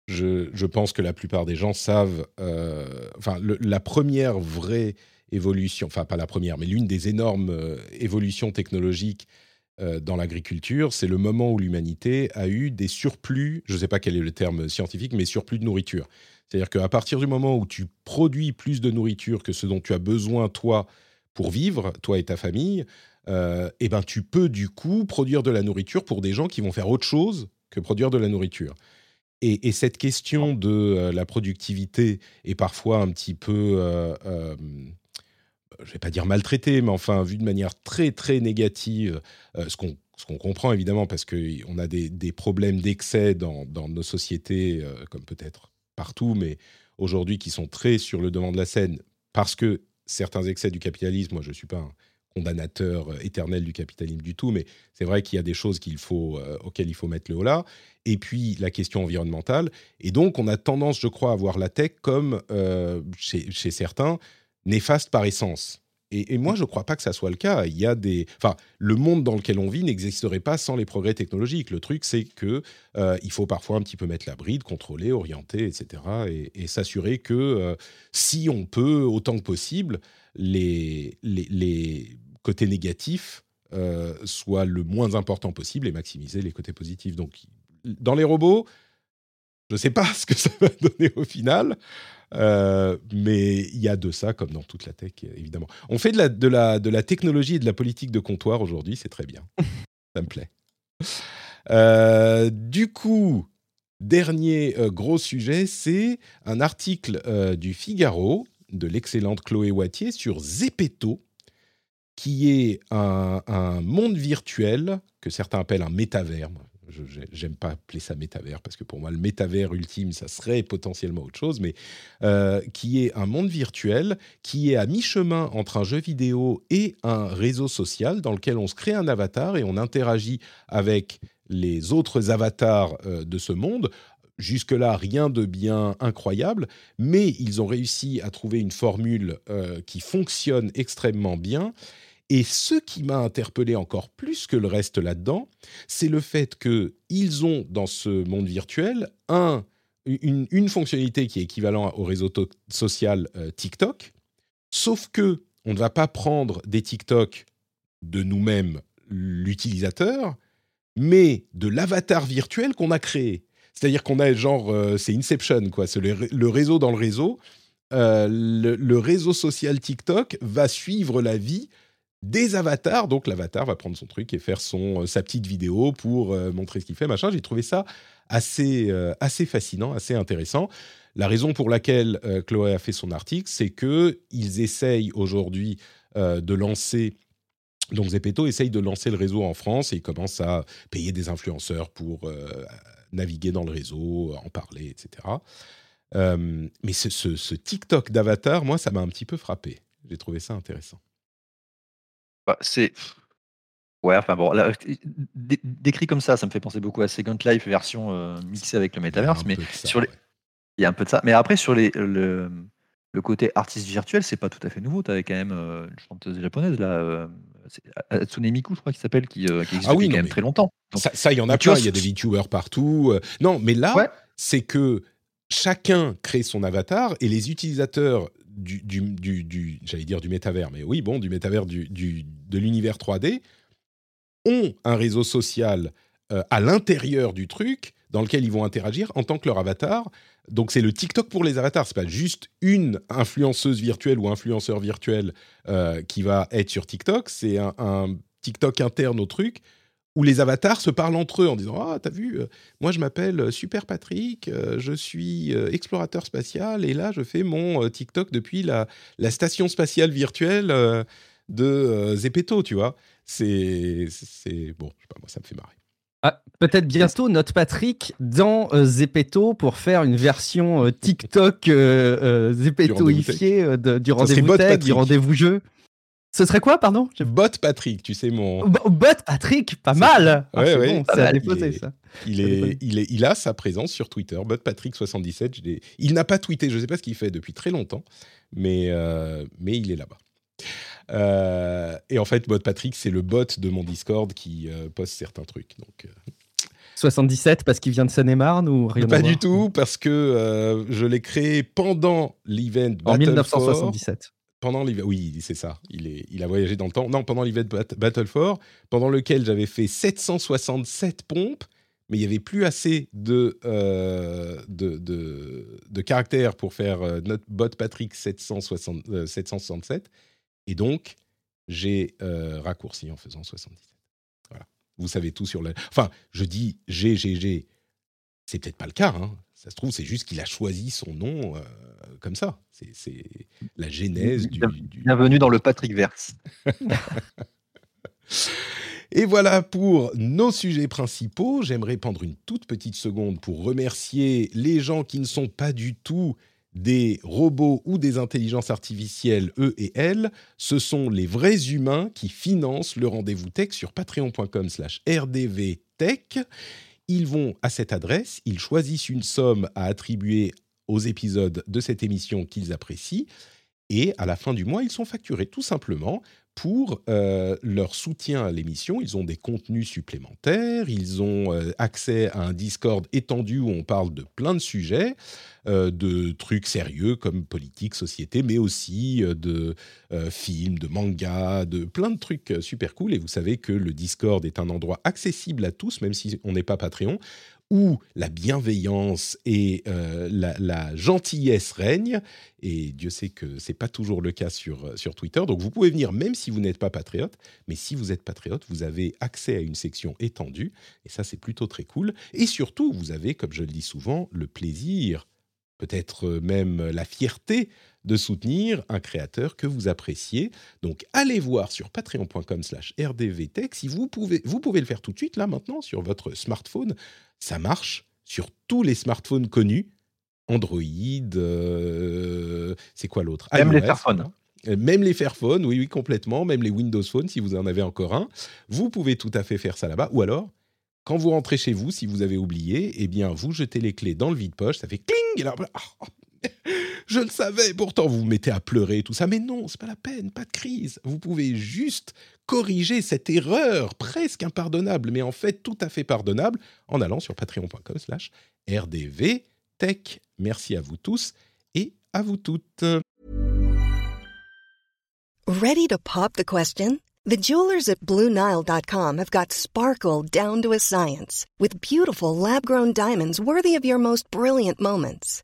Je, je pense que la plupart des gens savent. Euh, enfin, la première vraie évolution, enfin pas la première, mais l'une des énormes euh, évolutions technologiques dans l'agriculture, c'est le moment où l'humanité a eu des surplus, je ne sais pas quel est le terme scientifique, mais surplus de nourriture. C'est-à-dire qu'à partir du moment où tu produis plus de nourriture que ce dont tu as besoin, toi, pour vivre, toi et ta famille, euh, eh ben, tu peux du coup produire de la nourriture pour des gens qui vont faire autre chose que produire de la nourriture. Et, cette question de euh, la productivité est parfois un petit peu, euh, je ne vais pas dire maltraitée, mais enfin vue de manière très très négative, ce qu'on ce qu'on comprend évidemment parce qu'on a des, des problèmes d'excès dans, dans, nos sociétés, comme peut-être partout, mais aujourd'hui qui sont très sur le devant de la scène parce que certains excès du capitalisme, moi je ne suis pas un condamnateur euh, éternel du capitalisme du tout, mais c'est vrai qu'il y a des choses euh, auxquelles il faut mettre le haut là. Et puis la question environnementale. Et donc on a tendance, je crois, à voir la tech comme, euh, chez certains, néfaste par essence. Et, moi, je ne crois pas que ça soit le cas. Il y a des, enfin, le monde dans lequel on vit n'existerait pas sans les progrès technologiques. Le truc, c'est que euh, il faut parfois un petit peu mettre la bride, contrôler, orienter, etc., et, s'assurer que euh, si on peut, autant que possible, les, côtés négatifs euh, soient le moins important possible et maximiser les côtés positifs. Donc, dans les robots, Je ne sais pas ce que ça va donner au final, euh, mais il y a de ça, comme dans toute la tech, évidemment. On fait de la, de la, de la technologie et de la politique de comptoir aujourd'hui, c'est très bien. ça me plaît. Euh, du coup, dernier euh, gros sujet, c'est un article du Figaro de l'excellente Chloé Wattier sur Zepeto, qui est un, un, monde virtuel que certains appellent un métavers. J'aime pas appeler ça métavers parce que pour moi le métavers ultime ça serait potentiellement autre chose, mais euh, qui est un monde virtuel qui est à mi-chemin entre un jeu vidéo et un réseau social dans lequel on se crée un avatar et on interagit avec les autres avatars euh, de ce monde. Jusque-là, rien de bien incroyable, mais ils ont réussi à trouver une formule euh, qui fonctionne extrêmement bien et ce qui m'a interpellé encore plus que le reste là-dedans, c'est le fait qu'ils ont dans ce monde virtuel un, une, fonctionnalité qui est équivalente au réseau social euh, TikTok, sauf que on ne va pas prendre des TikTok de nous-mêmes, l'utilisateur, mais de l'avatar virtuel qu'on a créé. C'est-à-dire qu'on a genre, euh, c'est Inception, quoi. Le, réseau dans le réseau. Euh, le, réseau social TikTok va suivre la vie des avatars. Donc l'avatar va prendre son truc et faire son, euh, sa petite vidéo pour euh, montrer ce qu'il fait, machin. J'ai trouvé ça assez, euh, assez fascinant, assez intéressant. La raison pour laquelle Chloé a fait son article, c'est qu'ils essayent aujourd'hui de lancer donc Zepeto essaye de lancer le réseau en France et il commence à payer des influenceurs pour naviguer dans le réseau, en parler, etc. mais ce, ce TikTok d'avatar, moi, ça m'a un petit peu frappé. J'ai trouvé ça intéressant. Bah, c'est ouais, enfin bon, décrit comme ça, ça me fait penser beaucoup à Second Life version, euh, mixée avec le Metaverse, mais sur les il y a un peu de ça. Mais après sur les le le côté artiste virtuel, c'est pas tout à fait nouveau. Tu avais quand même, euh, une chanteuse japonaise là, euh, Hatsune Miku, je crois qu'il s'appelle, qui, existe Ah oui, quand même très longtemps. ça il y en a plein, il y a des VTubers partout, non, mais là, c'est que chacun crée son avatar et les utilisateurs du, du, du, j'allais dire du métavers, mais oui, bon, du métavers de l'univers 3D, ont un réseau social euh, à l'intérieur du truc dans lequel ils vont interagir en tant que leur avatar. Donc c'est le TikTok pour les avatars. C'est pas juste une influenceuse virtuelle ou influenceur virtuel euh, qui va être sur TikTok. C'est un, TikTok interne au truc où les avatars se parlent entre eux en disant Ah, t'as vu, euh, moi je m'appelle euh, Super Patrick, euh, je suis explorateur spatial et là je fais mon TikTok depuis la, la, station spatiale virtuelle de Zepeto, tu vois. C'est. Bon, je sais pas, moi ça me fait marrer. Ah, Peut-être bientôt notre Patrick dans Zepeto pour faire une version TikTok Zepetoifiée du rendez-vous rendez-vous jeu. Ce serait quoi, pardon? Bot Patrick, tu sais mon. Bot Patrick, pas mal. Ah, ouais, ouais, c'est à déposer ça. Il, est, il, est, il a sa présence sur Twitter, Bot Patrick 77. Il n'a pas tweeté, je ne sais pas ce qu'il fait depuis très longtemps, mais, euh, mais il est là-bas. Euh, et en fait, Bot Patrick, c'est le bot de mon Discord qui euh, poste certains trucs. Donc. 77 parce qu'il vient de Seine-et-Marne ou rien Pas du tout, parce que je l'ai créé pendant l'event En 1977 pendant oui, c'est ça. Il, est, il a voyagé dans le temps. Non, pendant l'event Battle for, pendant lequel j'avais fait 767 pompes, mais il n'y avait plus assez de, euh, de, de, caractères pour faire euh, notre bot Patrick 760, 767. Euh, Et donc, j'ai raccourci en faisant 77. Voilà. Vous savez tout sur le. Enfin, je dis G, G, G. C'est peut-être pas le cas. Hein. Ça se trouve, c'est juste qu'il a choisi son nom comme ça. C'est la genèse du, Bienvenue dans le Patrick Verse. Et voilà pour nos sujets principaux. J'aimerais prendre une toute petite seconde pour remercier les gens qui ne sont pas du tout des robots ou des intelligences artificielles, eux et elles. Ce sont les vrais humains qui financent le rendez-vous tech sur patreon.com slash rdvtech. Ils vont à cette adresse, ils choisissent une somme à attribuer aux épisodes de cette émission qu'ils apprécient. Et à la fin du mois, ils sont facturés tout simplement pour euh, leur soutien à l'émission. Ils ont des contenus supplémentaires, ils ont euh, accès à un Discord étendu où on parle de plein de sujets, euh, de trucs sérieux comme politique, société, mais aussi de films, de mangas, de plein de trucs super cool. Et vous savez que le Discord est un endroit accessible à tous, même si on n'est pas Patreon où la bienveillance et euh, la, gentillesse règnent. Et Dieu sait que c'est pas toujours le cas sur, sur Twitter. Donc vous pouvez venir même si vous n'êtes pas patriote. Mais si vous êtes patriote, vous avez accès à une section étendue. Et ça, c'est plutôt très cool. Et surtout, vous avez, comme je le dis souvent, le plaisir, peut-être même la fierté de soutenir un créateur que vous appréciez. Donc allez voir sur patreon.com slash rdvtech. Si vous pouvez, vous pouvez le faire tout de suite, là maintenant, sur votre smartphone. Ça marche sur tous les smartphones connus. Android, euh, c'est quoi l'autre? Même les Fairphones. Euh, même les Fairphones, oui, oui, complètement. Même les Windows Phone, si vous en avez encore un. Vous pouvez tout à fait faire ça là-bas. Ou alors, quand vous rentrez chez vous, si vous avez oublié, eh bien, vous jetez les clés dans le vide-poche, ça fait cling, et là, ah, je le savais, pourtant vous vous mettez à pleurer, tout ça. Mais non, c'est pas la peine, pas de crise. Vous pouvez juste corriger cette erreur presque impardonnable, mais en fait tout à fait pardonnable, en allant sur patreon.com slash rdvtech. Merci à vous tous et à vous toutes. Ready to pop the question? The jewelers at BlueNile.com have got sparkle down to a science with beautiful lab-grown diamonds worthy of your most brilliant moments.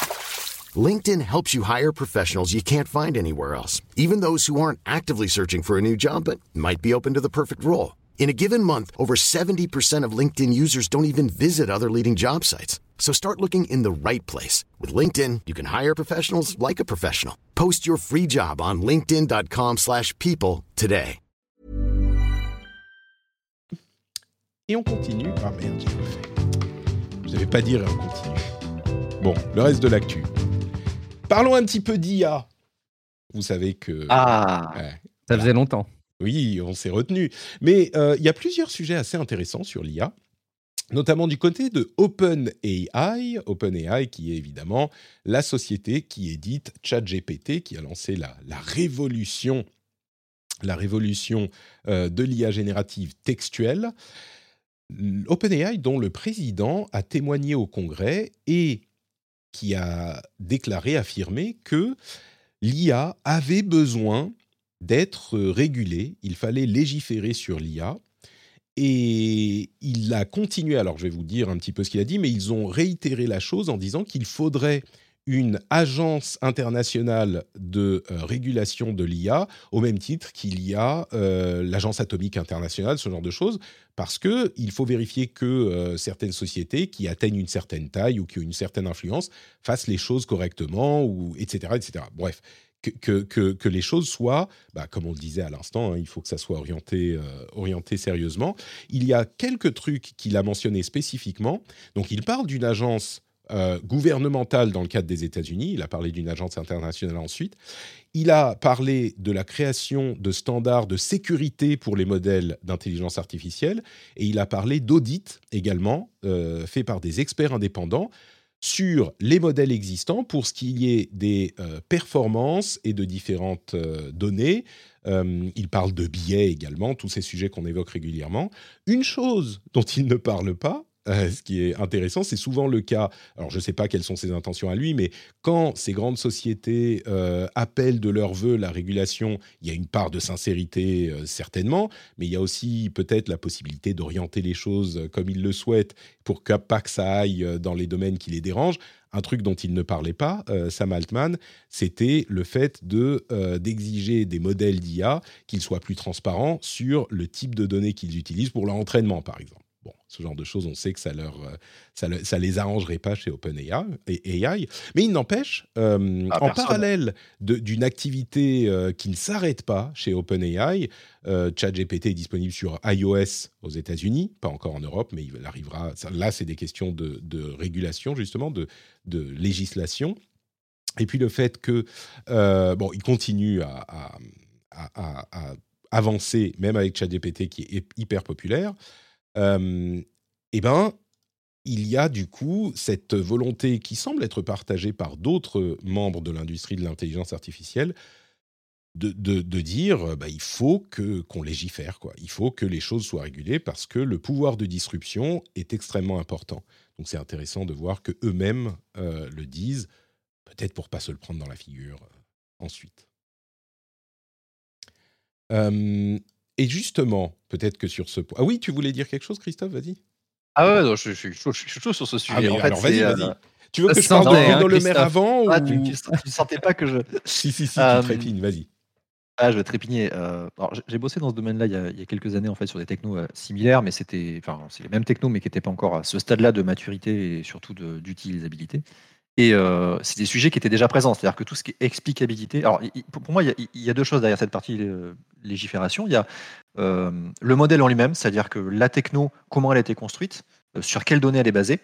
LinkedIn helps you hire professionals you can't find anywhere else, even those who aren't actively searching for a new job but might be open to the perfect role. In a given month, over 70% of LinkedIn users don't even visit other leading job sites. So start looking in the right place. With LinkedIn, you can hire professionals like a professional. Post your free job on linkedin.com slash people today. Et on continue. Ah merde, je pas dire et on continue. Bon, le reste de l'actu. Parlons un petit peu d'IA. Vous savez que. Ah Ça faisait longtemps. Oui, on s'est retenu. Mais euh, il y a plusieurs sujets assez intéressants sur l'IA, notamment du côté de OpenAI. OpenAI, qui est évidemment la société qui édite ChatGPT, qui a lancé la, révolution, la révolution euh, de l'IA générative textuelle. OpenAI, dont le président a témoigné au Congrès et qui a déclaré, affirmé que l'IA avait besoin d'être régulée, il fallait légiférer sur l'IA. Et il a continué, alors je vais vous dire un petit peu ce qu'il a dit, mais ils ont réitéré la chose en disant qu'il faudrait une agence internationale de euh, régulation de l'IA au même titre qu'il y a euh, l'agence atomique internationale, ce genre de choses, parce que il faut vérifier que euh, certaines sociétés qui atteignent une certaine taille ou qui ont une certaine influence fassent les choses correctement, ou etc., etc. Bref, que, que, que, les choses soient, bah, comme on le disait à l'instant, hein, il faut que ça soit orienté, orienté sérieusement. Il y a quelques trucs qu'il a mentionnés spécifiquement. Donc, il parle d'une agence euh, gouvernementale dans le cadre des États-Unis. Il a parlé d'une agence internationale ensuite. Il a parlé de la création de standards de sécurité pour les modèles d'intelligence artificielle et il a parlé d'audit également euh, fait par des experts indépendants sur les modèles existants pour ce qui est des euh, performances et de différentes données. il parle de biais également, tous ces sujets qu'on évoque régulièrement. Une chose dont il ne parle pas, euh, ce qui est intéressant, c'est souvent le cas. Alors, je ne sais pas quelles sont ses intentions à lui, mais quand ces grandes sociétés euh, appellent de leur vœu la régulation, il y a une part de sincérité euh, certainement, mais il y a aussi peut-être la possibilité d'orienter les choses comme ils le souhaitent pour que, pas que ça aille dans les domaines qui les dérangent. Un truc dont il ne parlait pas, Sam Altman, c'était le fait de d'exiger des modèles d'IA qu'ils soient plus transparents sur le type de données qu'ils utilisent pour leur entraînement, par exemple. Bon, ce genre de choses, on sait que ça leur, euh, ça, les arrangerait pas chez OpenAI. AI, mais il n'empêche, euh, ah, en parallèle d'une activité euh, qui ne s'arrête pas chez OpenAI, ChatGPT est disponible sur iOS aux États-Unis, pas encore en Europe, mais il arrivera. là, c'est des questions de, régulation justement, de, de, législation. Et puis le fait que bon, il continue à, à, à avancer, même avec ChatGPT qui est hyper populaire eh ben, il y a du coup cette volonté qui semble être partagée par d'autres membres de l'industrie de l'intelligence artificielle de, de, dire bah, il faut que qu'on légifère quoi. Il faut que les choses soient régulées parce que le pouvoir de disruption est extrêmement important. Donc c'est intéressant de voir que eux-mêmes euh, le disent, peut-être pour pas se le prendre dans la figure euh, ensuite. Euh, et justement, peut-être que sur ce point. Ah oui, tu voulais dire quelque chose, Christophe? Vas-y. Ah ouais, non, je, suis chaud, sur ce sujet. Ah, alors vas-y, vas-y. Tu veux que je parle de Bruno Le Maire avant ah, tu ne sentais pas que je. si, si, si, tu trépines, vas-y. Ah, je vais trépigner. Euh, j'ai bossé dans ce domaine-là il, il, y a quelques années en fait sur des technos euh, similaires, mais c'était, enfin, c'est les mêmes technos, mais qui n'étaient pas encore à ce stade-là de maturité et surtout d'utilisabilité. Et euh, c'est des sujets qui étaient déjà présents, c'est-à-dire que tout ce qui est explicabilité. Alors, pour moi, il y, a, deux choses derrière cette partie légifération. Il y a le modèle en lui-même, c'est-à-dire que la techno, comment elle a été construite, sur quelles données elle est basée.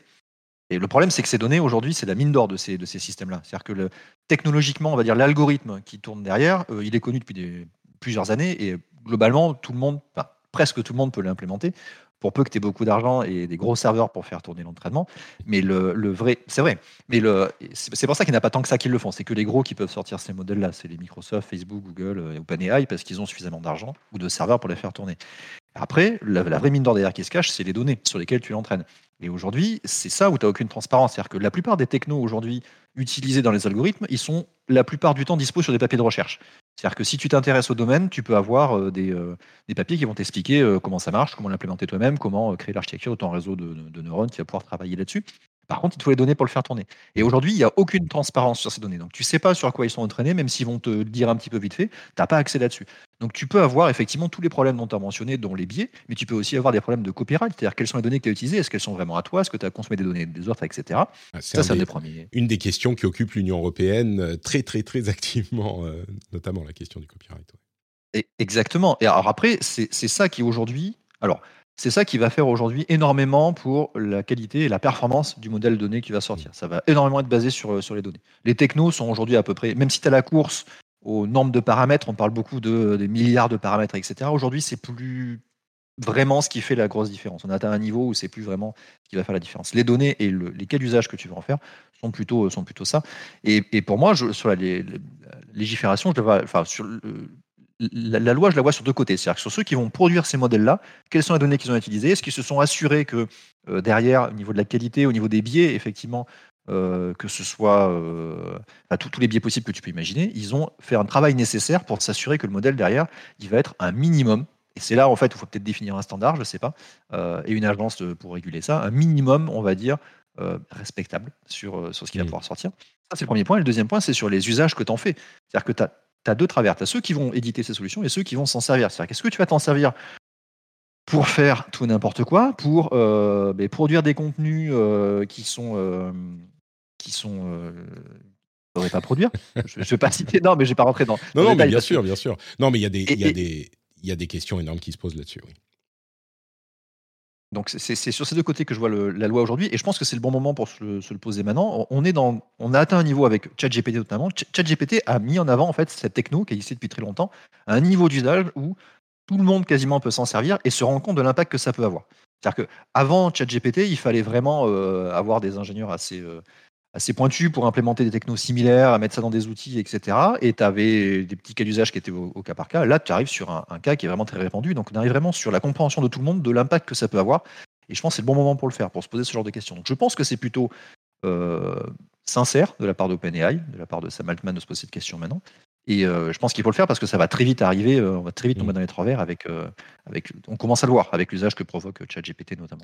Et le problème, c'est que ces données, aujourd'hui, c'est la mine d'or de ces, de ces systèmes-là. C'est-à-dire que technologiquement, on va dire l'algorithme qui tourne derrière, euh, il est connu depuis plusieurs années et globalement, tout le monde, presque tout le monde peut l'implémenter pour peu que tu aies beaucoup d'argent et des gros serveurs pour faire tourner l'entraînement. Mais le, vrai, c'est vrai, mais c'est pour ça qu'il n'y a pas tant que ça qui le font. C'est que les gros qui peuvent sortir ces modèles-là, c'est les Microsoft, Facebook, Google euh, et OpenAI parce qu'ils ont suffisamment d'argent ou de serveurs pour les faire tourner. Après, la, vraie mine d'or derrière qui se cache, c'est les données sur lesquelles tu l'entraînes. Et aujourd'hui, c'est ça où tu n'as aucune transparence. C'est-à-dire que la plupart des technos aujourd'hui utilisés dans les algorithmes, ils sont la plupart du temps dispo sur des papiers de recherche. C'est-à-dire que si tu t'intéresses au domaine, tu peux avoir euh, des, euh, des, papiers qui vont t'expliquer euh, comment ça marche, comment l'implémenter toi-même, comment créer l'architecture de ton réseau de, de, neurones qui va pouvoir travailler là-dessus. Par contre, il te faut les données pour le faire tourner. Et aujourd'hui, il n'y a aucune transparence sur ces données. Donc, tu ne sais pas sur quoi ils sont entraînés, même s'ils vont te le dire un petit peu vite fait, tu n'as pas accès là-dessus. Donc, tu peux avoir effectivement tous les problèmes dont tu as mentionné, dont les biais, mais tu peux aussi avoir des problèmes de copyright, c'est-à-dire quelles sont les données que tu as utilisées, est-ce qu'elles sont vraiment à toi, est-ce que tu as consommé des données des autres, etc. Ah, ça, c'est un des, premiers. Une des questions qui occupe l'Union européenne euh, très, très, très activement, euh, notamment la question du copyright. Et exactement. Et alors après, c'est ça qui aujourd'hui. Alors, c'est ça qui va faire aujourd'hui énormément pour la qualité et la performance du modèle donné qui va sortir. Ça va énormément être basé sur, sur les données. Les technos sont aujourd'hui à peu près, même si tu as la course aux normes de paramètres, on parle beaucoup de des milliards de paramètres, etc. Aujourd'hui, c'est plus vraiment ce qui fait la grosse différence. On atteint un niveau où c'est plus vraiment ce qui va faire la différence. Les données et les cas d'usage que tu veux en faire sont plutôt, sont plutôt ça. Et, pour moi, sur la, légifération, je devrais, enfin, sur la, loi, je la vois sur deux côtés. C'est-à-dire que sur ceux qui vont produire ces modèles-là, quelles sont les données qu'ils ont utilisées? Est-ce qu'ils se sont assurés que euh, derrière, au niveau de la qualité, au niveau des biais, effectivement, euh, que ce soit euh, tous les biais possibles que tu peux imaginer, ils ont fait un travail nécessaire pour s'assurer que le modèle derrière, il va être un minimum. Et c'est là, en fait, où il faut peut-être définir un standard, je ne sais pas, et une agence pour réguler ça, un minimum, on va dire, respectable sur, sur ce qui va pouvoir sortir. Ça, c'est le premier point. Et le deuxième point, c'est sur les usages que tu en fais. C'est-à-dire que tu as deux travers. Tu as ceux qui vont éditer ces solutions et ceux qui vont s'en servir. C'est-à-dire qu'est-ce que tu vas t'en servir pour faire tout n'importe quoi, pour euh, ben, produire des contenus euh, qui sont euh, qui sont ne pas produire. je ne vais pas citer, non, mais je vais pas rentrer dans. Non, non, mais bien sûr, bien sûr. Non, mais il y a des, il y a des, il y a des questions énormes qui se posent là-dessus. Oui. Donc c'est sur ces deux côtés que je vois la loi aujourd'hui, et je pense que c'est le bon moment pour se le, poser maintenant. On, est dans, on a atteint un niveau avec ChatGPT notamment. ChatGPT a mis en avant en fait cette techno qui existait depuis très longtemps, à un niveau d'usage où tout le monde quasiment peut s'en servir et se rend compte de l'impact que ça peut avoir. C'est-à-dire qu'avant ChatGPT, il fallait vraiment euh, avoir des ingénieurs assez, euh, assez pointu pour implémenter des technos similaires, à mettre ça dans des outils, etc. Et tu avais des petits cas d'usage qui étaient au, cas par cas. Là, tu arrives sur un, cas qui est vraiment très répandu. Donc, on arrive vraiment sur la compréhension de tout le monde, de l'impact que ça peut avoir. Et je pense que c'est le bon moment pour le faire, pour se poser ce genre de questions. Donc, je pense que c'est plutôt euh, sincère de la part d'OpenAI, de la part de Sam Altman de se poser cette question maintenant. Et euh, je pense qu'il faut le faire parce que ça va très vite arriver, euh, on va très vite tomber mmh. dans les travers avec, avec, on commence à le voir avec l'usage que provoque ChatGPT notamment.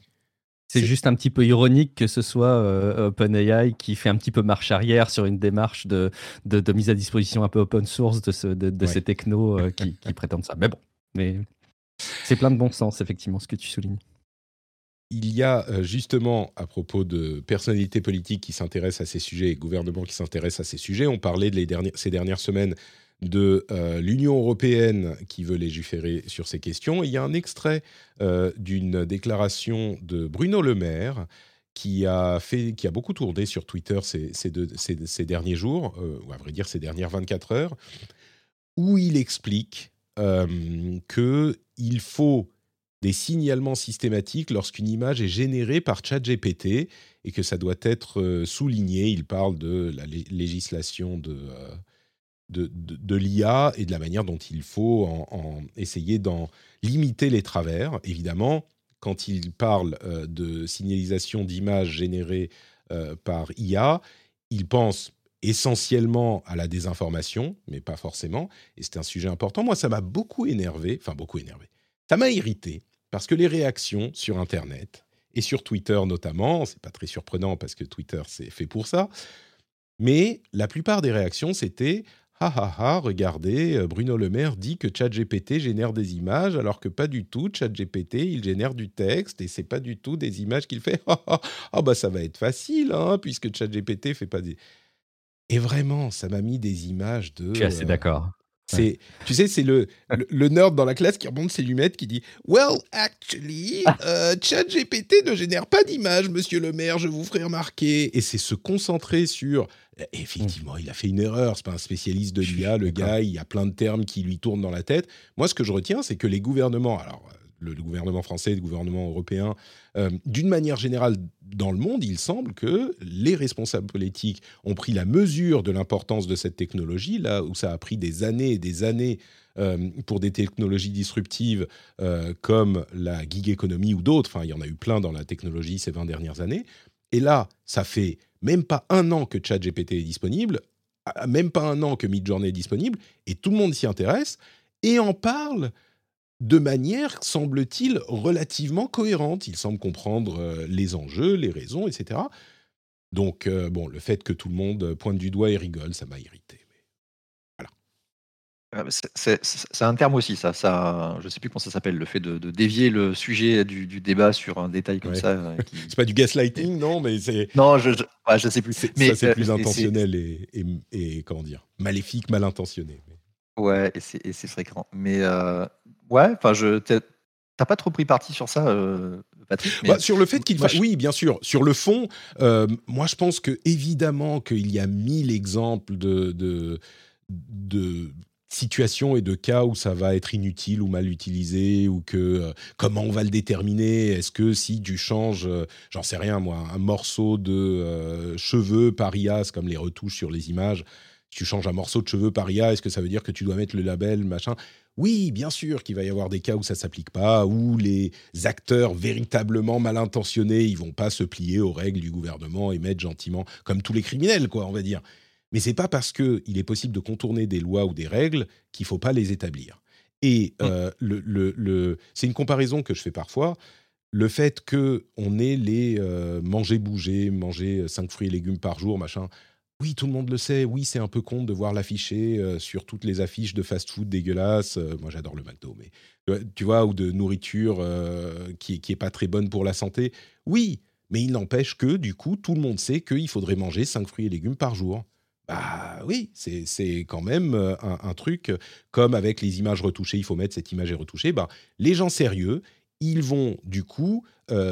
C'est juste un petit peu ironique que ce soit euh, OpenAI qui fait un petit peu marche arrière sur une démarche de, de, mise à disposition un peu open source de, ce, de, ces technos euh, qui, prétendent ça. Mais bon, mais c'est plein de bon sens, effectivement, ce que tu soulignes. Il y a euh, justement, à propos de personnalités politiques qui s'intéressent à ces sujets et gouvernements qui s'intéressent à ces sujets, on parlait de les dernières, ces dernières semaines de euh, l'Union européenne qui veut légiférer sur ces questions. Il y a un extrait euh, d'une déclaration de Bruno Le Maire qui a, fait, qui a beaucoup tourné sur Twitter ces, derniers jours, euh, ou à vrai dire ces dernières 24 heures, où il explique qu'il faut des signalements systématiques lorsqu'une image est générée par ChatGPT et que ça doit être souligné. Il parle de la législation de, euh, de, l'IA et de la manière dont il faut en, essayer d'en limiter les travers. Évidemment, quand il parle euh, de signalisation d'images générées par IA, il pense essentiellement à la désinformation, mais pas forcément. Et c'est un sujet important. Moi, ça m'a beaucoup énervé, enfin beaucoup énervé. Ça m'a irrité parce que les réactions sur Internet et sur Twitter notamment, c'est pas très surprenant parce que Twitter c'est fait pour ça, mais la plupart des réactions c'était ha ha ha, regardez, euh, Bruno Le Maire dit que ChatGPT génère des images alors que pas du tout. ChatGPT il génère du texte et c'est pas du tout des images qu'il fait. Ah bah ça va être facile hein, puisque ChatGPT fait pas des. Et vraiment, ça m'a mis des images de. Je suis assez euh, d'accord. C'est, tu sais, c'est le, le, nerd dans la classe qui remonte ses lunettes qui dit Well, actually, euh, ChatGPT ne génère pas d'images, monsieur le maire, je vous ferai remarquer. Et c'est se concentrer sur. Effectivement, il a fait une erreur, c'est pas un spécialiste de l'IA, le gars, il y a plein de termes qui lui tournent dans la tête. Moi, ce que je retiens, c'est que les gouvernements, alors le, gouvernement français, le gouvernement européen, euh, d'une manière générale dans le monde, il semble que les responsables politiques ont pris la mesure de l'importance de cette technologie, là où ça a pris des années et des années euh, pour des technologies disruptives euh, comme la gig economy ou d'autres, enfin il y en a eu plein dans la technologie ces 20 dernières années, et là, ça fait même pas un an que ChatGPT est disponible, même pas un an que Midjourney est disponible, et tout le monde s'y intéresse, et en parle de manière, semble-t-il, relativement cohérente. Il semble comprendre euh, les enjeux, les raisons, etc. Donc, euh, bon, le fait que tout le monde pointe du doigt et rigole, ça m'a irrité. voilà. Ah, c'est un terme aussi, ça. ça je ne sais plus comment ça s'appelle, le fait de, dévier le sujet du, débat sur un détail comme ça. Euh, c'est pas du gaslighting, non, mais c'est. Non, je, ne sais plus. Mais ça, c'est plus intentionnel et, et, comment dire, maléfique, mal intentionné. Ouais, et c'est fréquent. Mais Ouais, enfin, je. T'as pas trop pris parti sur ça, euh, Patrick bah, Sur le fait qu'il fasse. Oui, bien sûr. Sur le fond, euh, moi, je pense que évidemment qu'il y a mille exemples de, de, de, situations et de cas où ça va être inutile ou mal utilisé, ou que. Euh, comment on va le déterminer? Est-ce que si tu changes, j'en sais rien, moi, un morceau de cheveux par IAS, comme les retouches sur les images, si tu changes un morceau de cheveux par IA, est-ce que ça veut dire que tu dois mettre le label, machin? Oui, bien sûr qu'il va y avoir des cas où ça s'applique pas, où les acteurs véritablement mal intentionnés, ils vont pas se plier aux règles du gouvernement et mettre gentiment, comme tous les criminels, quoi, on va dire. Mais c'est pas parce que il est possible de contourner des lois ou des règles qu'il faut pas les établir. Et mmh. euh, le, c'est une comparaison que je fais parfois. Le fait que on ait les euh, manger bouger, manger cinq fruits et légumes par jour, machin oui, tout le monde le sait. Oui, c'est un peu con de voir l'afficher euh, sur toutes les affiches de fast-food dégueulasses. Euh, moi, j'adore le McDo, mais euh, tu vois, ou de nourriture qui, qui est pas très bonne pour la santé. Oui, mais il n'empêche que du coup, tout le monde sait qu'il faudrait manger 5 fruits et légumes par jour. Bah oui, c'est quand même un, truc comme avec les images retouchées. Il faut mettre cette image est retouchée. Bah, les gens sérieux, ils vont du coup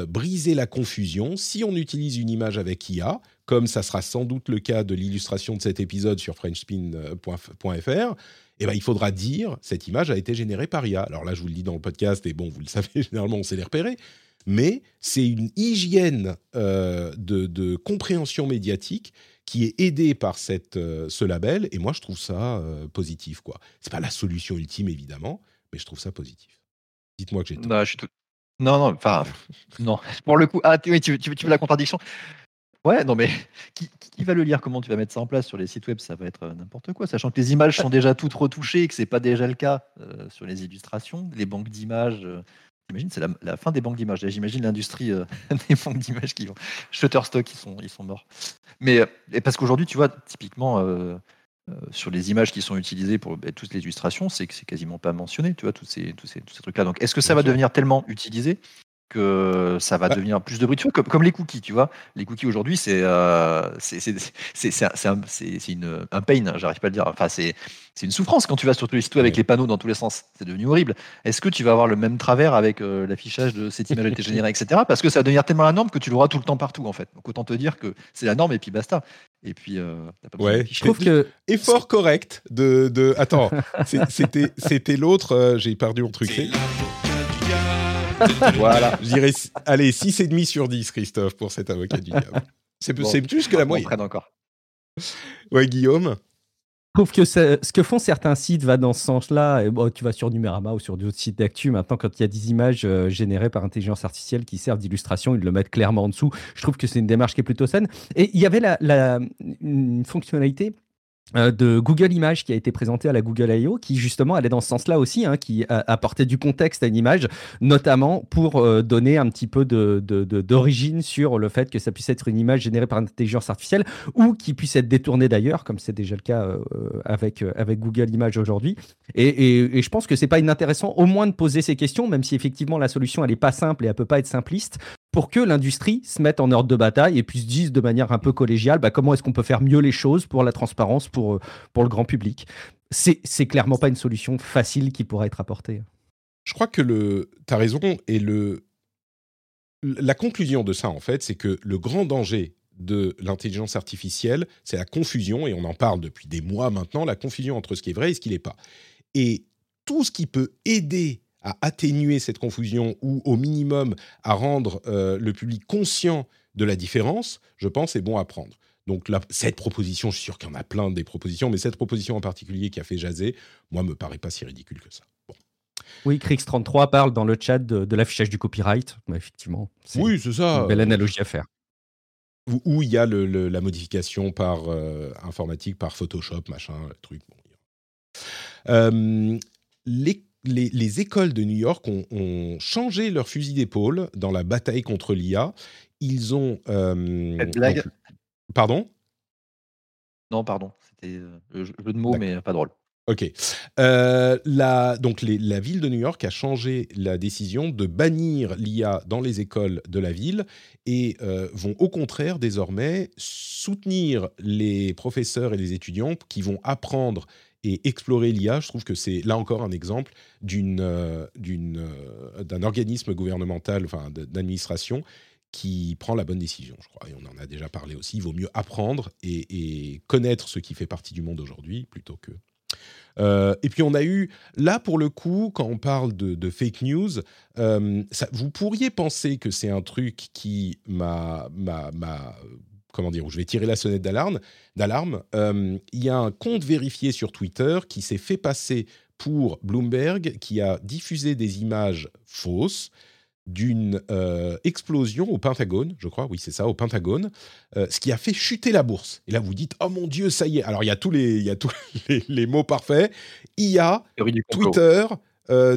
briser la confusion. Si on utilise une image avec IA, comme ça sera sans doute le cas de l'illustration de cet épisode sur frenchspin.fr, eh ben, il faudra dire cette image a été générée par IA. Alors là, je vous le dis dans le podcast, et bon, vous le savez, généralement, on sait les repérer, mais c'est une hygiène euh, de, compréhension médiatique qui est aidée par cette, euh, ce label, et moi, je trouve ça euh, positif. Ce n'est pas la solution ultime, évidemment, mais je trouve ça positif. Dites-moi que j'ai tout. Non, non, enfin, non. Pour le coup, ah, tu, tu, veux la contradiction Ouais, non mais qui, va le lire? Comment tu vas mettre ça en place sur les sites web? Ça va être euh, n'importe quoi, sachant que les images sont déjà toutes retouchées et que c'est pas déjà le cas euh, sur les illustrations, les banques d'images. Euh, j'imagine c'est la, fin des banques d'images. J'imagine l'industrie des banques d'images qui vont Shutterstock, ils sont ils sont morts. Mais parce qu'aujourd'hui, tu vois, typiquement. sur les images qui sont utilisées pour bah, toutes les illustrations, c'est que c'est quasiment pas mentionné, tu vois, tous ces, tous ces, tous ces trucs-là. Donc, est-ce que ça va devenir tellement utilisé? Que ça va devenir plus de bruit comme, comme les cookies, tu vois. Les cookies aujourd'hui, c'est euh, c'est un, un pain, j'arrive pas à le dire. Enfin, c'est une souffrance quand tu vas sur tous les sites avec les panneaux dans tous les sens. C'est devenu horrible. Est-ce que tu vas avoir le même travers avec euh, l'affichage de cette image a été générée, etc. Parce que ça va devenir tellement la norme que tu l'auras tout le temps partout, en fait. Donc autant te dire que c'est la norme et puis basta. Et puis, euh, ouais, je trouve que effort correct de, de... attends, c'était c'était l'autre. Euh, j'ai perdu mon truc. voilà. Je dirais, allez, 6,5 sur 10, Christophe, pour cet avocat du diable. C'est plus que la moyenne. encore. Ouais, Guillaume je trouve que ce que font certains sites va dans ce sens-là. Bon, tu vas sur Numérama ou sur d'autres sites d'actu. Maintenant, quand il y a des images euh, générées par intelligence artificielle qui servent d'illustration, ils le mettent clairement en dessous. Je trouve que c'est une démarche qui est plutôt saine. Et il y avait la, une fonctionnalité euh, de Google Images qui a été présenté à la Google I.O. qui justement allait dans ce sens-là aussi, hein, qui apportait du contexte à une image, notamment pour euh, donner un petit peu d'origine sur le fait que ça puisse être une image générée par intelligence artificielle ou qui puisse être détournée d'ailleurs, comme c'est déjà le cas euh, avec, avec Google Images aujourd'hui. Et, je pense que c'est pas inintéressant au moins de poser ces questions, même si effectivement la solution elle est pas simple et elle peut pas être simpliste, pour que l'industrie se mette en ordre de bataille et puis se dise de manière un peu collégiale bah, comment est-ce qu'on peut faire mieux les choses pour la transparence, pour, euh, pour le grand public. C'est, clairement pas une solution facile qui pourra être apportée. Je crois que tu as raison, et le, la conclusion de ça, en fait, c'est que le grand danger de l'intelligence artificielle, c'est la confusion, et on en parle depuis des mois maintenant, la confusion entre ce qui est vrai et ce qui n'est pas. Et tout ce qui peut aider à atténuer cette confusion ou au minimum à rendre euh, le public conscient de la différence, je pense, est bon à prendre. Donc cette proposition, je suis sûr qu'il y en a plein des propositions, mais cette proposition en particulier qui a fait jaser, moi, me paraît pas si ridicule que ça. Bon. Oui, Crix33 parle dans le chat de, l'affichage du copyright. effectivement, oui, c'est ça. Une belle analogie à faire. Où il y a la modification par euh, informatique, par Photoshop, machin, truc. Bon, euh, les les, écoles de New York ont, changé leur fusil d'épaule dans la bataille contre l'IA. Ils ont. Euh, blague Pardon? Non, pardon. C'était euh, le jeu de mots, mais pas drôle. Ok. Euh, la, donc la ville de New York a changé la décision de bannir l'IA dans les écoles de la ville et vont au contraire désormais soutenir les professeurs et les étudiants qui vont apprendre et explorer l'IA, je trouve que c'est là encore un exemple d'une, euh, euh, d'un organisme gouvernemental, enfin d'administration, qui prend la bonne décision, je crois. Et on en a déjà parlé aussi. Il vaut mieux apprendre et, connaître ce qui fait partie du monde aujourd'hui plutôt que. Euh, et puis on a eu, là pour le coup, quand on parle de, fake news, vous pourriez penser que c'est un truc qui m'a comment dire, où je vais tirer la sonnette d'alarme. D'alarme, euh, il y a un compte vérifié sur Twitter qui s'est fait passer pour Bloomberg, qui a diffusé des images fausses d'une euh, explosion au Pentagone, je crois, oui c'est ça, au Pentagone, euh, ce qui a fait chuter la bourse. Et là vous dites, oh mon Dieu, ça y est. Alors il y a tous les, il y a tous les, mots parfaits. IA, Twitter,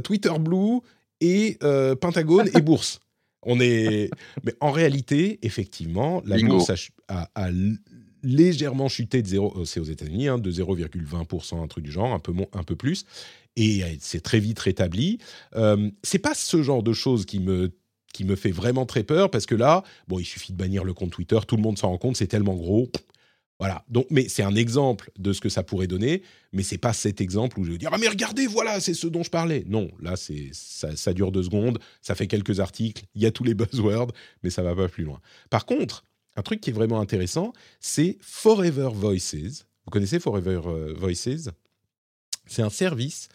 Twitter Blue et Pentagone et bourse. On est, mais en réalité, effectivement, la bourse a, légèrement chuté de 0, euh, c'est aux États-Unis, hein, de 0,20%, un truc du genre, un peu, un peu plus, et c'est très vite rétabli. Euh, c'est pas ce genre de choses qui me qui me fait vraiment très peur parce que là, bon, il suffit de bannir le compte Twitter, tout le monde s'en rend compte, c'est tellement gros, voilà. Donc, mais c'est un exemple de ce que ça pourrait donner, mais c'est pas cet exemple où je vais dire ah mais regardez voilà c'est ce dont je parlais. Non, là c'est ça, dure deux secondes, ça fait quelques articles, il y a tous les buzzwords, mais ça va pas plus loin. Par contre, un truc qui est vraiment intéressant, c'est Forever Voices. Vous connaissez Forever euh, Voices? C'est un service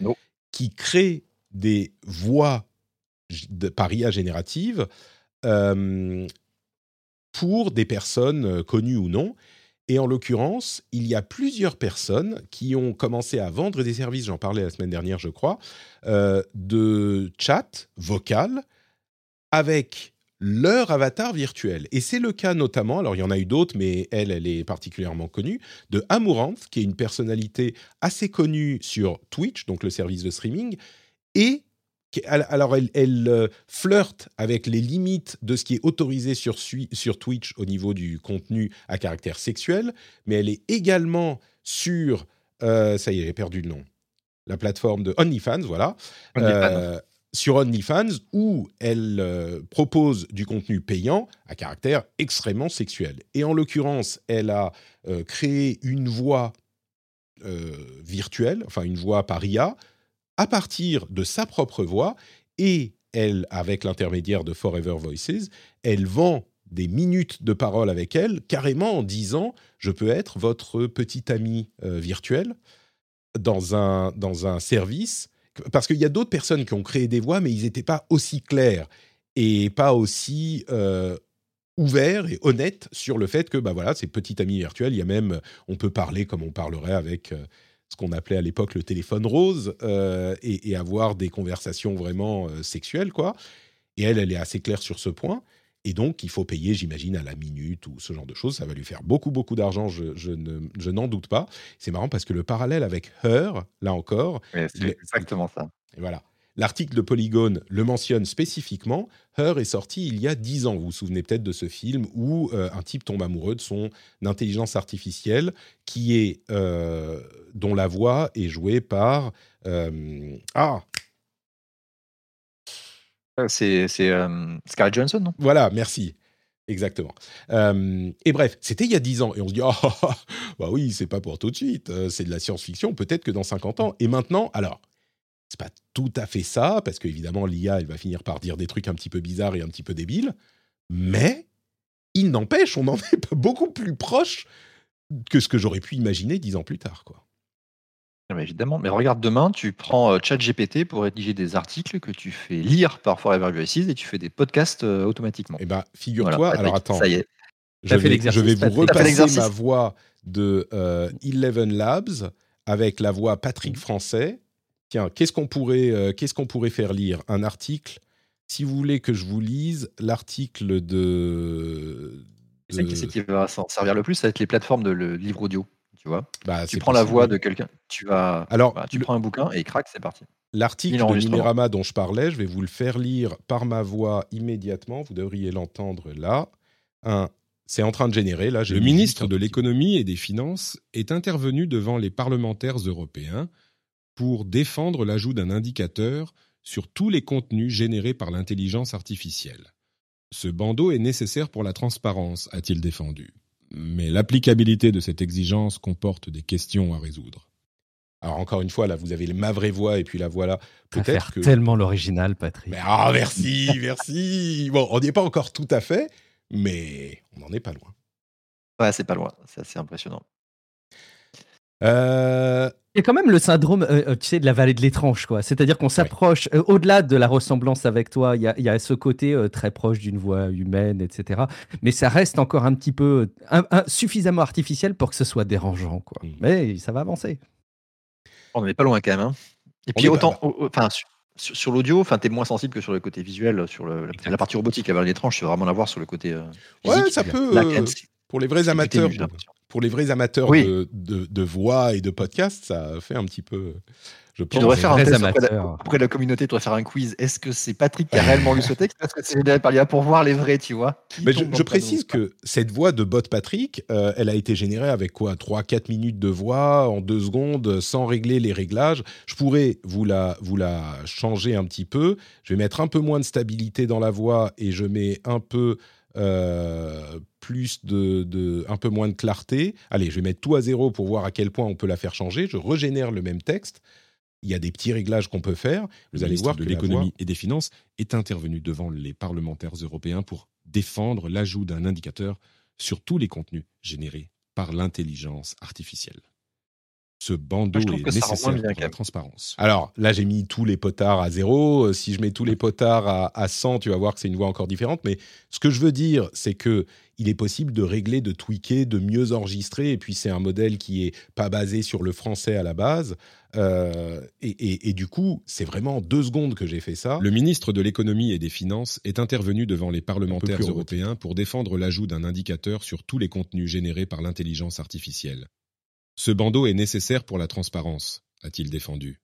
qui crée des voix de, par IA générative euh, pour des personnes euh, connues ou non et en l'occurrence, il y a plusieurs personnes qui ont commencé à vendre des services, j'en parlais la semaine dernière, je crois, euh, de chat vocal avec leur avatar virtuel. Et c'est le cas notamment, alors il y en a eu d'autres, mais elle, elle est particulièrement connue, de Amuranth, qui est une personnalité assez connue sur Twitch, donc le service de streaming, et alors elle, euh, flirte avec les limites de ce qui est autorisé sur, sur Twitch au niveau du contenu à caractère sexuel, mais elle est également sur, euh, ça y est, j'ai perdu le nom, la plateforme de OnlyFans, voilà, euh, sur OnlyFans, où elle propose du contenu payant à caractère extrêmement sexuel. Et en l'occurrence, elle a créé une voix virtuelle, enfin une voix par IA, à partir de sa propre voix et elle, avec l'intermédiaire de Forever Voices, elle vend des minutes de parole avec elle, carrément en disant je peux être votre petit ami euh, virtuel dans un, dans un service parce qu'il y a d'autres personnes qui ont créé des voix, mais ils n'étaient pas aussi clairs et pas aussi euh, ouverts et honnêtes sur le fait que, bah voilà, c'est petit ami virtuel. Il y a même, on peut parler comme on parlerait avec euh, ce qu'on appelait à l'époque le téléphone rose euh, et, et avoir des conversations vraiment euh, sexuelles, quoi. Et elle, elle est assez claire sur ce point. Et donc, il faut payer, j'imagine, à la minute ou ce genre de choses. Ça va lui faire beaucoup, beaucoup d'argent, je, je ne- je n'en doute pas. C'est marrant parce que le parallèle avec Her, là encore, il c'est exactement ça. et voilà. L'article de Polygone le mentionne spécifiquement. Her est sorti il y a 10 ans. Vous vous souvenez peut-être de ce film où euh, un type tombe amoureux de son intelligence artificielle qui est, euh, dont la voix est jouée par... euh, ah, C'est Scarlett Johansson, non? Voilà, merci. Exactement. Euh, et bref, c'était il y a 10 ans. Et on se dit, ah, ah, bah oui, c'est pas pour tout de suite. c'est de la science-fiction. Peut-être que dans 50 ans. Et maintenant, alors, c'est pas tout à fait ça, parce qu'évidemment, l'IA, elle va finir par dire des trucs un petit peu bizarres et un petit peu débiles. Mais, il n'empêche, on en est pas beaucoup plus proche que ce que j'aurais pu imaginer 10 ans plus tard, quoi. Mais évidemment. Mais regarde, demain, tu prends euh, ChatGPT pour rédiger des articles que tu fais lire par Forever Voices et tu fais des podcasts euh, automatiquement. Eh ben, figure-toi, Voilà, alors attends, Ça y est. je fait vais, l'exercice, je vais vous repasser ma voix de euh, Eleven Labs avec la voix Patrick Français. Tiens, qu'est-ce qu'on pourrait, euh, qu'est-ce qu'on pourrait faire lire? Un article. Si vous voulez que je vous lise l'article de. Sais qui c'est qui va s'en servir le plus Ça va être les plateformes de le livre audio. Tu vois? Bah, Tu c'est prends la voix de quelqu'un, tu vas. Alors, tu le- prends un bouquin et crac, c'est parti. L'article de. Numérama dont je parlais, je vais vous le faire lire par ma voix immédiatement. Vous devriez l'entendre là. Un, c'est en train de générer. Là, Le ministre de l'économie et des finances est intervenu devant les parlementaires européens pour défendre l'ajout d'un indicateur sur tous les contenus générés par l'intelligence artificielle. Ce bandeau est nécessaire pour la transparence, a-t-il défendu. Mais l'applicabilité de cette exigence comporte des questions à résoudre. Alors encore une fois, là, vous avez ma vraie voix et puis la voix là. Peut-être que. tellement l'original, Patrick. Mais ah, merci, merci. Bon, on n'y est pas encore tout à fait, mais on n'en est pas loin. Ouais, c'est pas loin. C'est assez impressionnant. Euh, Il y a quand même le syndrome, euh, euh, tu sais, de la vallée de l'étrange, quoi. C'est-à-dire qu'on s'approche, euh, au-delà de la ressemblance avec toi, il y a, il y a ce côté euh, très proche d'une voix humaine, etc. Mais ça reste encore un petit peu, un- un- suffisamment artificiel pour que ce soit dérangeant, quoi. Mais ça va avancer. On n'en est pas loin quand même. hein. Et On puis autant, au- au- enfin, sur, l'audio, enfin, t'es moins sensible que sur le côté visuel, sur le- la, la partie robotique. La vallée étrange, tu vas vraiment l'avoir sur le côté. euh, Ouais, physique. ça peut, Là, euh, pour les vrais amateurs. Pour les vrais amateurs Oui. de, de- de voix et de podcast, ça fait un petit peu. Je Tu pense. devrais faire un test auprès de, auprès de la communauté, tu devrais faire un quiz. Est-ce que c'est Patrick qui a réellement lu ce texte Parce que c'est par l'IA pour voir les vrais, tu vois. Mais je, précise que cette voix de bot Patrick, euh, elle a été générée avec quoi 3-4 minutes de voix en 2 secondes sans régler les réglages. Je pourrais vous la, vous la changer un petit peu. Je vais mettre un peu moins de stabilité dans la voix et je mets un peu euh, plus de, de- un peu moins de clarté. Allez, je vais mettre tout à zéro pour voir à quel point on peut la faire changer. Je régénère le même texte. Il y a des petits réglages qu'on peut faire. Vous Le allez voir de que l'économie et des finances est intervenu devant les parlementaires européens pour défendre l'ajout d'un indicateur sur tous les contenus générés par l'intelligence artificielle. Ce bandeau trouve est nécessaire pour la transparence. Alors là, j'ai mis tous les potards à zéro. Euh, Si je mets tous les potards à, à 100, tu vas voir que c'est une voix encore différente. Mais ce que je veux dire, c'est que il est possible de régler, de tweaker, de mieux enregistrer. Et puis c'est un modèle qui est pas basé sur le français à la base. Euh, et, et- et du coup, c'est vraiment en deux secondes que j'ai fait ça. Le ministre de l'économie et des finances est intervenu devant les parlementaires européens pour défendre l'ajout d'un indicateur sur tous les contenus générés par l'intelligence artificielle. Ce bandeau est nécessaire pour la transparence, a-t-il défendu.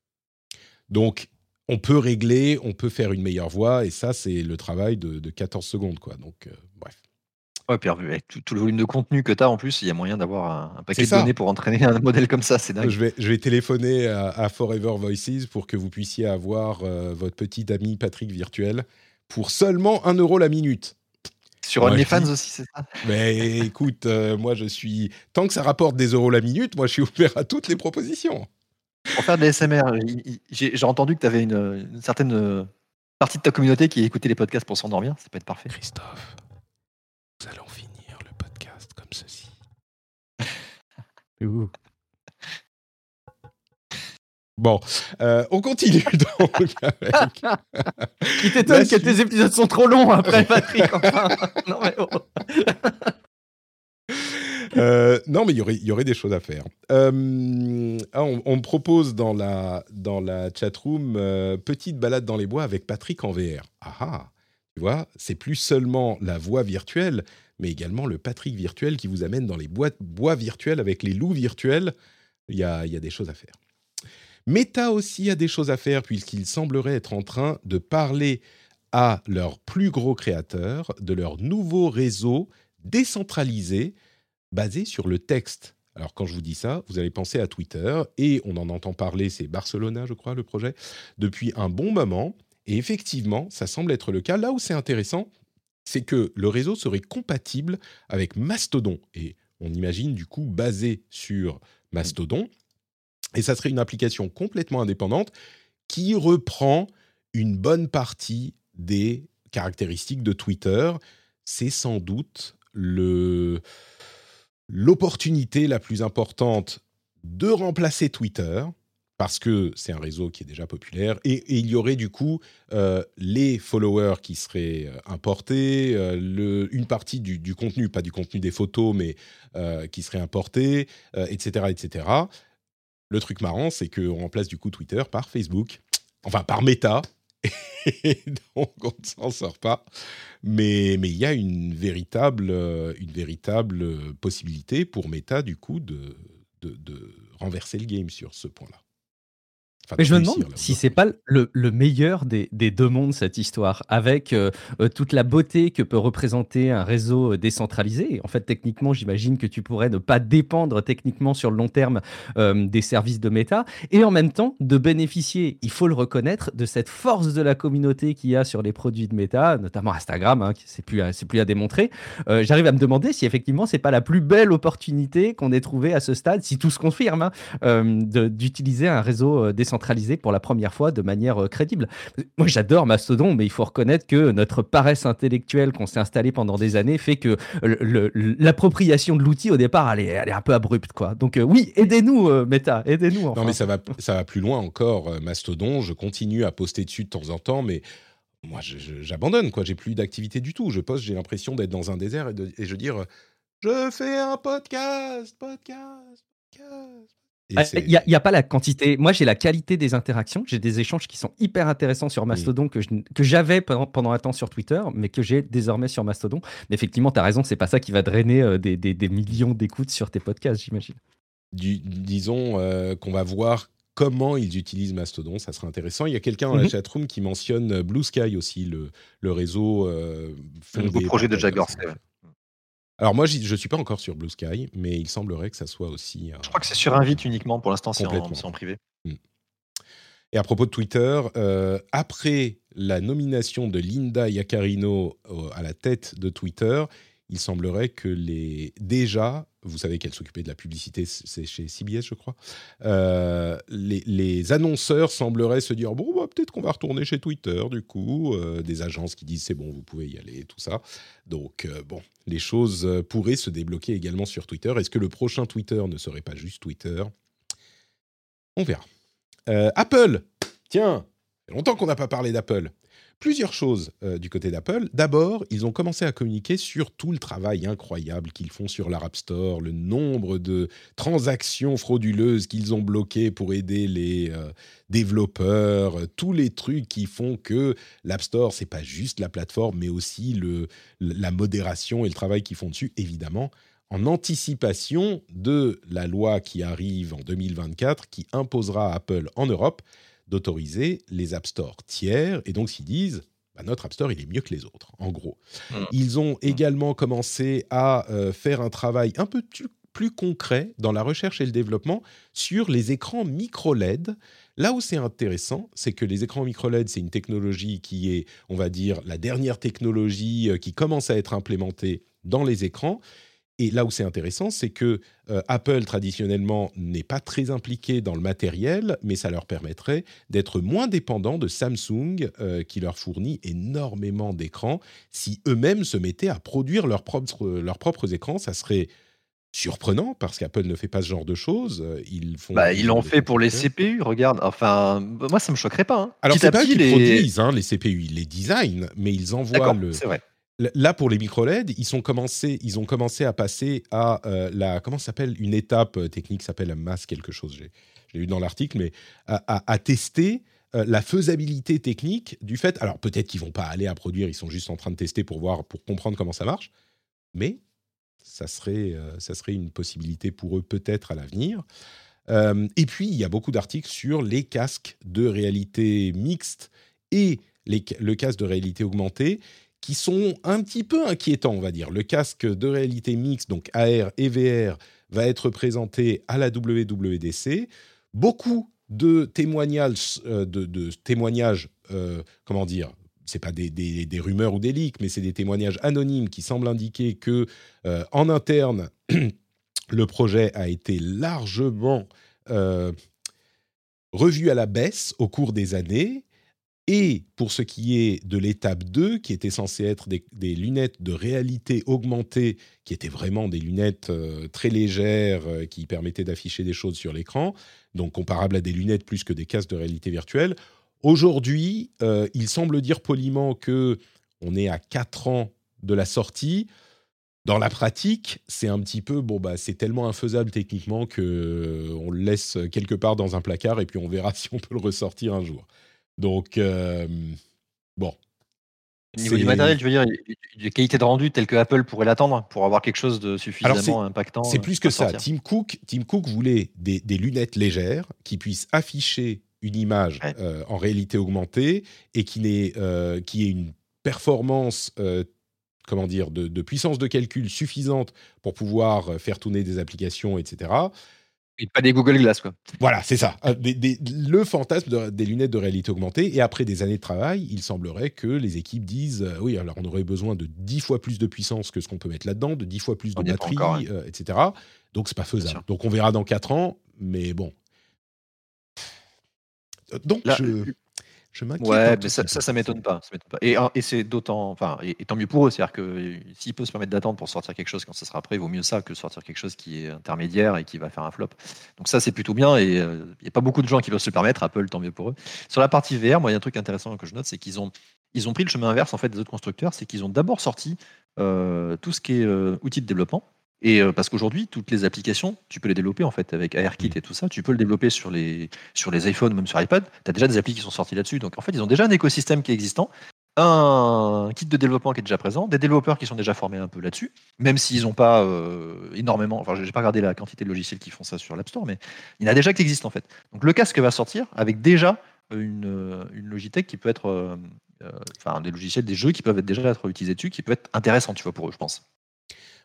Donc, on peut régler, on peut faire une meilleure voix. Et ça, c'est le travail de, de 14 secondes. Quoi. Donc, euh, bref. Ouais, puis avec tout, tout le volume de contenu que tu as en plus, il y a moyen d'avoir un, un paquet de données pour entraîner un modèle comme ça. C'est dingue. Je vais, je vais téléphoner à, à Forever Voices pour que vous puissiez avoir euh, votre petit ami Patrick virtuel pour seulement 1 euro la minute. Sur Ouais, OnlyFans dis- aussi, c'est ça? Mais écoute, euh, moi je suis. Tant que ça rapporte des euros la minute, moi je suis ouvert à toutes les propositions. Pour faire des SMR, il- j'ai entendu que tu avais une, une certaine euh, partie de ta communauté qui écoutait les podcasts pour s'endormir. Ça peut être parfait. Christophe, nous allons finir le podcast comme ceci. Ouh. Bon, euh, on continue donc avec... Il t'étonne que tes épisodes sont trop longs après, Patrick. Enfin, non, mais. Euh, non, mais il y aurait, y aurait des choses à faire. Euh, ah, on, me propose dans la, dans la chatroom euh, petite balade dans les bois avec Patrick en VR. Ah ah, tu vois, c'est plus seulement la voix virtuelle, mais également le Patrick virtuel qui vous amène dans les bois, bois virtuels avec les loups virtuels. Il y a, y a des choses à faire. Meta aussi a des choses à faire puisqu'il semblerait être en train de parler à leurs plus gros créateurs de leur nouveau réseau décentralisé basé sur le texte. Alors quand je vous dis ça, vous allez penser à Twitter et on en entend parler, c'est Barcelona je crois le projet, depuis un bon moment. Et effectivement, ça semble être le cas. Là où c'est intéressant, c'est que le réseau serait compatible avec Mastodon. Et on imagine du coup basé sur Mastodon. Et ça serait une application complètement indépendante qui reprend une bonne partie des caractéristiques de Twitter. C'est sans doute l'opportunité la plus importante de remplacer Twitter, parce que c'est un réseau qui est déjà populaire, et, il y aurait du coup euh, les followers qui seraient euh, importés, euh, une partie du, du, contenu, pas du contenu des photos, mais qui serait importé, etc., etc. Le truc marrant, c'est qu'on remplace du coup Twitter par Facebook, enfin par Meta, et donc on ne s'en sort pas. Mais il y a une véritable, une véritable possibilité pour Meta, du coup, de, de renverser le game sur ce point-là. Mais je me demande si c'est pas le, le meilleur des, des, deux mondes, cette histoire, avec euh, euh, toute la beauté que peut représenter un réseau euh, décentralisé. En fait, techniquement, j'imagine que tu pourrais ne pas dépendre techniquement sur le long terme des services de méta, et en même temps de bénéficier, il faut le reconnaître, de cette force de la communauté qu'il y a sur les produits de méta, notamment Instagram, hein, c'est plus, c'est plus à démontrer. J'arrive à me demander si effectivement c'est pas la plus belle opportunité qu'on ait trouvée à ce stade, si tout se confirme, hein, d'utiliser un réseau décentralisé centralisé pour la première fois de manière euh, crédible. Moi, j'adore Mastodon, mais il faut reconnaître que notre paresse intellectuelle qu'on s'est installée pendant des années fait que l'appropriation de l'outil au départ, elle est, elle est, un peu abrupte, quoi. Donc euh, oui, aidez-nous, euh, Meta, aidez-nous. Non, mais ça va, ça va plus loin encore. Mastodon, je continue à poster dessus de temps en temps, mais moi, j'abandonne, quoi. J'ai plus d'activité du tout. Je poste, j'ai l'impression d'être dans un désert et, de, et je dire, je fais un podcast, podcast, podcast. Il n'y a, a, pas la quantité. Moi, j'ai la qualité des interactions. J'ai des échanges qui sont hyper intéressants sur Mastodon que, que j'avais pendant, pendant, un temps sur Twitter, mais que j'ai désormais sur Mastodon. Mais effectivement, tu as raison, c'est pas ça qui va drainer euh, des, des, des millions d'écoutes sur tes podcasts, j'imagine. disons euh, qu'on va voir comment ils utilisent Mastodon, ça sera intéressant. Il y a quelqu'un dans la mhm. chatroom qui mentionne Blue Sky aussi, le, le réseau euh, fondé. Le projet de Jaguar. Alors moi, je ne suis pas encore sur Blue Sky, mais il semblerait que ça soit aussi... je crois que c'est sur Invite uniquement, pour l'instant c'est en, privé. Hmm. Et à propos de Twitter, euh, après la nomination de Linda Yaccarino à la tête de Twitter, il semblerait que les déjà, vous savez qu'elle s'occupait de la publicité, c'est chez CBS, je crois. Euh, les, annonceurs sembleraient se dire bon, bah, peut-être qu'on va retourner chez Twitter, du coup, euh, des agences qui disent c'est bon, vous pouvez y aller, tout ça. Donc euh, bon, les choses pourraient se débloquer également sur Twitter. Est-ce que le prochain Twitter ne serait pas juste Twitter? On verra. Apple, tiens, longtemps qu'on n'a pas parlé d'Apple plusieurs choses euh, du côté d'Apple. D'abord, ils ont commencé à communiquer sur tout le travail incroyable qu'ils font sur leur App Store, le nombre de transactions frauduleuses qu'ils ont bloquées pour aider les euh, développeurs, euh, tous les trucs qui font que l'App Store, c'est pas juste la plateforme, mais aussi la modération et le travail qu'ils font dessus, évidemment en anticipation de la loi qui arrive en 2024 qui imposera Apple en Europe d'autoriser les App Store tiers. Et donc, s'ils disent, bah, notre App Store, il est mieux que les autres, en gros. Mmh. Ils ont également commencé à euh, faire un travail un peu plus concret dans la recherche et le développement sur les écrans micro-LED. Là où c'est intéressant, c'est que les écrans micro-LED, c'est une technologie qui est, on va dire, la dernière technologie euh, qui commence à être implémentée dans les écrans et là où c'est intéressant, c'est que euh, Apple, traditionnellement, n'est pas très impliqué dans le matériel, mais ça leur permettrait d'être moins dépendants de Samsung, euh, qui leur fournit énormément d'écrans. Si eux-mêmes se mettaient à produire leurs propres, leurs propres écrans, ça serait surprenant parce qu'Apple ne fait pas ce genre de choses. Euh, Ils font. Bah, ils l'ont fait pour les. CPU, regarde. Enfin, moi, ça me choquerait pas. hein. Alors, c'est pas eux petit, qui les- produisent hein, les CPU, ils les designent, mais ils envoient le. c'est vrai. Là, pour les micro-LED, ils, sont commencé, ils ont commencé à passer à euh, la. Comment s'appelle Une étape euh, technique s'appelle masse quelque chose. J'ai lu dans l'article, mais à, tester euh, la faisabilité technique du fait. Alors, peut-être qu'ils vont pas aller à produire, ils sont juste en train de tester pour voir, pour comprendre comment ça marche, mais ça serait, ça serait une possibilité pour eux peut-être à l'avenir. Et puis, il y a beaucoup d'articles sur les casques de réalité mixte et les le casque de réalité augmentée qui sont un petit peu inquiétants, on va dire. Le casque de réalité mixte, donc AR et VR, va être présenté à la WWDC. Beaucoup de témoignages, euh, euh, comment dire, c'est pas des, des- des rumeurs ou des leaks, mais c'est des témoignages anonymes qui semblent indiquer que euh, en interne, le projet a été largement revu à la baisse au cours des années. Et pour ce qui est de l'étape 2, qui était censée être des, lunettes de réalité augmentée, qui étaient vraiment des lunettes euh, très légères, euh, qui permettaient d'afficher des choses sur l'écran, donc comparables à des lunettes plus que des casques de réalité virtuelle, aujourd'hui, euh, il semble dire poliment que on est à 4 ans de la sortie. Dans la pratique, c'est un petit peu bon bah c'est tellement infaisable techniquement que on le laisse quelque part dans un placard et puis on verra si on peut le ressortir un jour. Donc euh, bon. Au niveau du matériel, tu veux dire, il- il- de qualité de rendu telle que Apple pourrait l'attendre pour avoir quelque chose de suffisamment impactant. C'est euh, plus que ça. Tim Cook, Tim Cook voulait des, des lunettes légères qui puissent afficher une image Ouais. euh, en réalité augmentée et qui, euh, ait une performance, comment dire, de, de puissance de calcul suffisante pour pouvoir faire tourner des applications, etc. Et pas des Google Glass, quoi. Voilà, c'est ça. Euh, des- des- le fantasme de- des lunettes de réalité augmentée. Et après des années de travail, il semblerait que les équipes disent euh, oui, alors on aurait besoin de 10 fois plus de puissance que ce qu'on peut mettre là-dedans, de 10 fois plus de On batterie, encore, euh, etc. Donc c'est pas faisable. Donc on verra dans 4 ans, mais bon. Donc Là, je, je m'inquiète. Ouais, mais ça, ça, ça m'étonne pas. Pas. Et, et c'est d'autant, enfin, et, et tant mieux pour eux. C'est-à-dire que euh, s'ils peuvent se permettre d'attendre pour sortir quelque chose quand ça sera prêt, il vaut mieux ça que sortir quelque chose qui est intermédiaire et qui va faire un flop. Donc ça, c'est plutôt bien. Et euh, il n'y a pas beaucoup de gens qui peuvent se le permettre. Apple, tant mieux pour eux. Sur la partie VR, moi, il y a un truc intéressant que je note, c'est qu'ils ont, ils ont pris le chemin inverse en fait des autres constructeurs, c'est qu'ils ont d'abord sorti euh, tout ce qui est euh, outils de développement. Et euh, parce qu'aujourd'hui, toutes les applications, tu peux les développer en fait avec ARKit et tout ça. Tu peux le développer sur les, sur les iPhones même sur iPad. Tu as déjà des applis qui sont sorties là-dessus. Donc en fait, ils ont déjà un écosystème qui est existant, un kit de développement qui est déjà présent, des développeurs qui sont déjà formés un peu là-dessus, même s'ils n'ont pas euh, énormément. Enfin, j'ai pas regardé la quantité de logiciels qui font ça sur l'App Store, mais il y en a déjà qui existent en fait. Donc le casque va sortir avec déjà une, euh, une Logitech qui peut être. euh, Enfin, des logiciels, des jeux qui peuvent être déjà être utilisés dessus, qui peut être intéressant, tu vois, pour eux, je pense.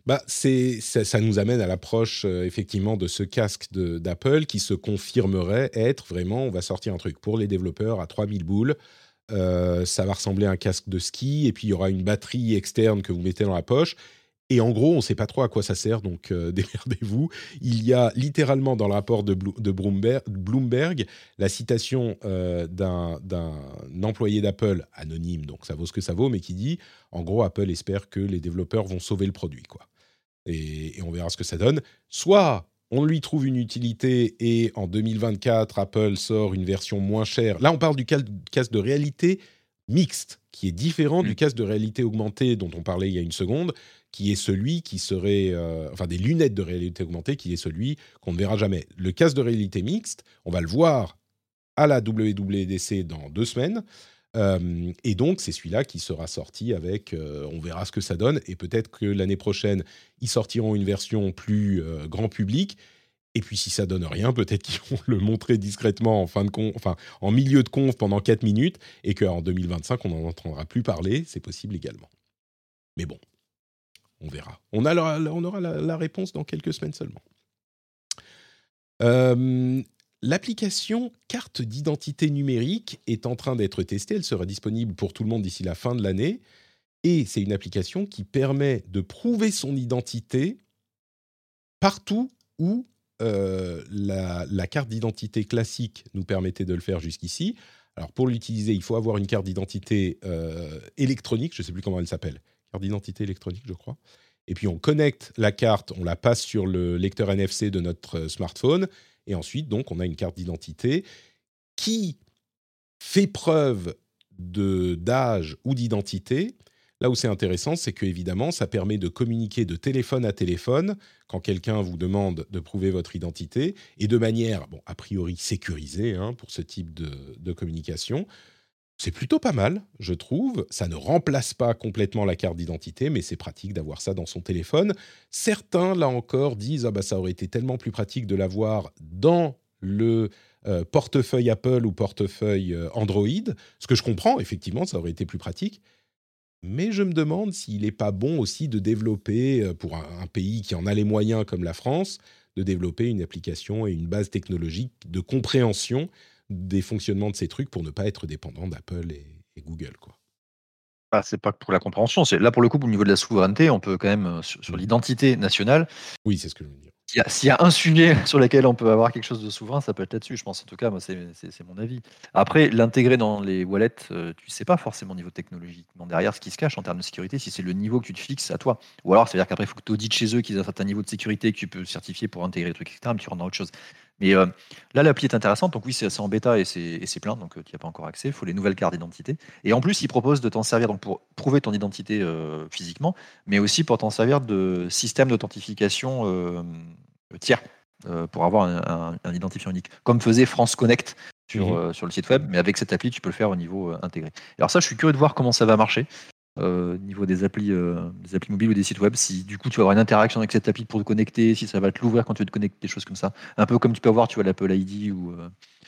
Bah, c'est, ça, nous amène à l'approche euh, effectivement de ce casque d'Apple qui se confirmerait être vraiment, on va sortir un truc pour les développeurs à 3000 boules. Euh, ça va ressembler à un casque de ski et puis il y aura une batterie externe que vous mettez dans la poche. Et en gros, on ne sait pas trop à quoi ça sert, donc euh, démerdez-vous. Il y a littéralement dans le rapport de, Blo- de Bloomberg, Bloomberg, la citation euh, d'un employé d'Apple anonyme, donc ça vaut ce que ça vaut, mais qui dit, en gros, Apple espère que les développeurs vont sauver le produit, quoi et, et on verra ce que ça donne. Soit on lui trouve une utilité et en 2024, Apple sort une version moins chère. Là, on parle du casque de réalité mixte, qui est différent du casque de réalité augmentée dont on parlait il y a une seconde, qui est celui qui serait, euh, enfin des lunettes de réalité augmentée, qui est celui qu'on ne verra jamais. Le casque de réalité mixte, on va le voir à la WWDC dans deux semaines. Euh, et donc, c'est celui-là qui sera sorti avec, euh, on verra ce que ça donne, et peut-être que l'année prochaine, ils sortiront une version plus grand public. Et puis, si ça donne rien, peut-être qu'ils vont le montrer discrètement en fin de con, enfin, en milieu de conf pendant 4 minutes, et qu'en 2025, on n'en entendra plus parler. C'est possible également. Mais bon, on verra. On, aura la, réponse dans quelques semaines seulement. Euh, L'application carte d'identité numérique est en train d'être testée. Elle sera disponible pour tout le monde d'ici la fin de l'année. Et c'est une application qui permet de prouver son identité partout où euh, la, la carte d'identité classique nous permettait de le faire jusqu'ici. Alors pour l'utiliser, il faut avoir une carte d'identité euh, électronique, je ne sais plus comment elle s'appelle, carte d'identité électronique je crois. et puis on connecte la carte, on la passe sur le lecteur NFC de notre smartphone, et ensuite, donc, on a une carte d'identité qui fait preuve d'âge ou d'identité. Là où c'est intéressant, c'est que évidemment, ça permet de communiquer de téléphone à téléphone quand quelqu'un vous demande de prouver votre identité et de manière, bon, a priori sécurisée hein, pour ce type de, de communication. C'est plutôt pas mal, je trouve. Ça ne remplace pas complètement la carte d'identité, mais c'est pratique d'avoir ça dans son téléphone. Certains, là encore, disent ah bah ça aurait été tellement plus pratique de l'avoir dans le euh, portefeuille Apple ou portefeuille euh, Android, ce que je comprends, effectivement, ça aurait été plus pratique. Mais je me demande s'il n'est pas bon aussi de développer, euh, pour un, pays qui en a les moyens comme la France, de développer une application et une base technologique de compréhension des fonctionnements de ces trucs pour ne pas être dépendant d'Apple et, Google. Quoi. Ah, c'est pas pour la compréhension. C'est là pour le coup au niveau de la souveraineté, on peut quand même sur, sur mmh. l'identité nationale. Oui, c'est ce que je veux dire. S'il y, a un sujet sur lequel on peut avoir quelque chose de souverain, ça peut être là-dessus, je pense. En tout cas, moi, c'est mon avis. Après, l'intégrer dans les wallets, euh, tu ne sais pas forcément au niveau technologique. Mais derrière, ce qui se cache en termes de sécurité, si c'est le niveau que tu te fixes à toi. Ou alors, c'est-à-dire qu'après, il faut que tu audites chez eux qu'ils aient un certain niveau de sécurité que tu peux certifier pour intégrer le truc, etc. Mais tu rentres dans autre chose. Mais euh, là, l'appli est intéressante. Donc oui, c'est en bêta et c'est plein. Donc euh, tu n'y as pas encore accès. Il faut les nouvelles cartes d'identité. Et en plus, ils proposent de t'en servir donc, pour prouver ton identité physiquement, mais aussi pour t'en servir de système d'authentification tiers. Euh, pour avoir un, identifiant unique, comme faisait France Connect sur, mhm. euh, sur le site web, mais avec cette appli, tu peux le faire au niveau euh, intégré. Alors ça, je suis curieux de voir comment ça va marcher. Au niveau des applis, des applis mobiles ou des sites web, si du coup tu vas avoir une interaction avec cette appli pour te connecter, si ça va te l'ouvrir quand tu veux te connecter, des choses comme ça. Un peu comme tu peux avoir, tu vois, l'Apple ID ou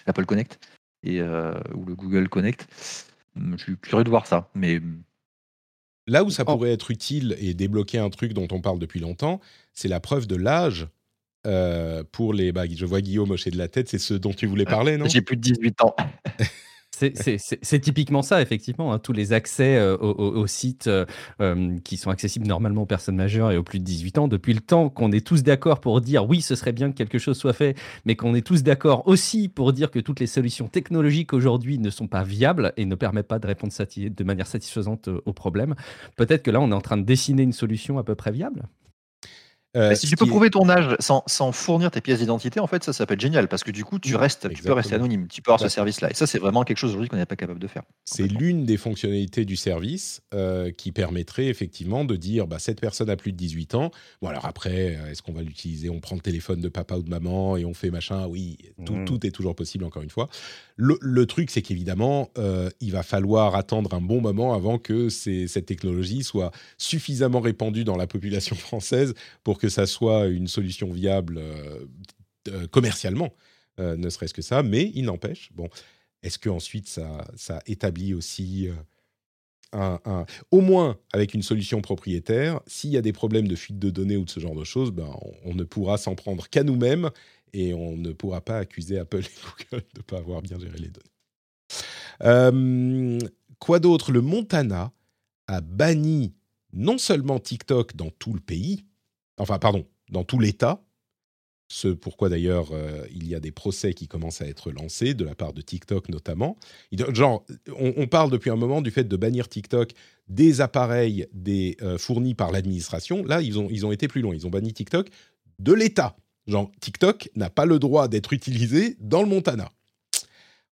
l'Apple Connect et, ou le Google Connect. Hum, je suis curieux de voir ça, mais Là où ça pourrait être utile et débloquer un truc dont on parle depuis longtemps, c'est la preuve de l'âge euh, pour les. Bah, je vois Guillaume hocher de la tête, c'est ce dont tu voulais parler, non? J'ai plus de 18 ans. C'est typiquement ça, effectivement. Hein, tous les accès euh, aux, sites euh, qui sont accessibles normalement aux personnes majeures et aux plus de 18 ans, depuis le temps qu'on est tous d'accord pour dire oui, ce serait bien que quelque chose soit fait, mais qu'on est tous d'accord aussi pour dire que toutes les solutions technologiques aujourd'hui ne sont pas viables et ne permettent pas de répondre de manière satisfaisante aux problèmes. Peut-être que là, on est en train de dessiner une solution à peu près viable? Euh, si tu peux prouver ton âge sans, sans fournir tes pièces d'identité, en fait, ça, ça peut être génial parce que du coup, tu restes, tu peux rester anonyme, tu peux avoir ce service-là. Et ça, c'est vraiment quelque chose aujourd'hui qu'on n'est pas capable de faire. C'est l'une des fonctionnalités du service euh, qui permettrait effectivement de dire bah, cette personne a plus de 18 ans. Bon, alors après, euh, est-ce qu'on va l'utiliser? On prend le téléphone de papa ou de maman et on fait machin? Oui, tout, mmh. tout est toujours possible, encore une fois. Le, truc, c'est qu'évidemment, il va falloir attendre un bon moment avant que cette technologie soit suffisamment répandue dans la population française pour que ça soit une solution viable euh, euh, commercialement, euh, ne serait-ce que ça. Mais il n'empêche, bon, est-ce que ensuite ça, ça établit aussi un, au moins avec une solution propriétaire, s'il y a des problèmes de fuite de données ou de ce genre de choses, ben, on, ne pourra s'en prendre qu'à nous-mêmes et on ne pourra pas accuser Apple et Google de ne pas avoir bien géré les données. quoi d'autre? Le Montana a banni non seulement TikTok dans tout le pays, enfin pardon, dans tout l'État. Ce pourquoi d'ailleurs euh, il y a des procès qui commencent à être lancés de la part de TikTok notamment. Genre, on, parle depuis un moment du fait de bannir TikTok des appareils euh, fournis par l'administration. Là, ils ont, ils ont été plus loin. Ils ont banni TikTok de l'État. Genre, TikTok n'a pas le droit d'être utilisé dans le Montana.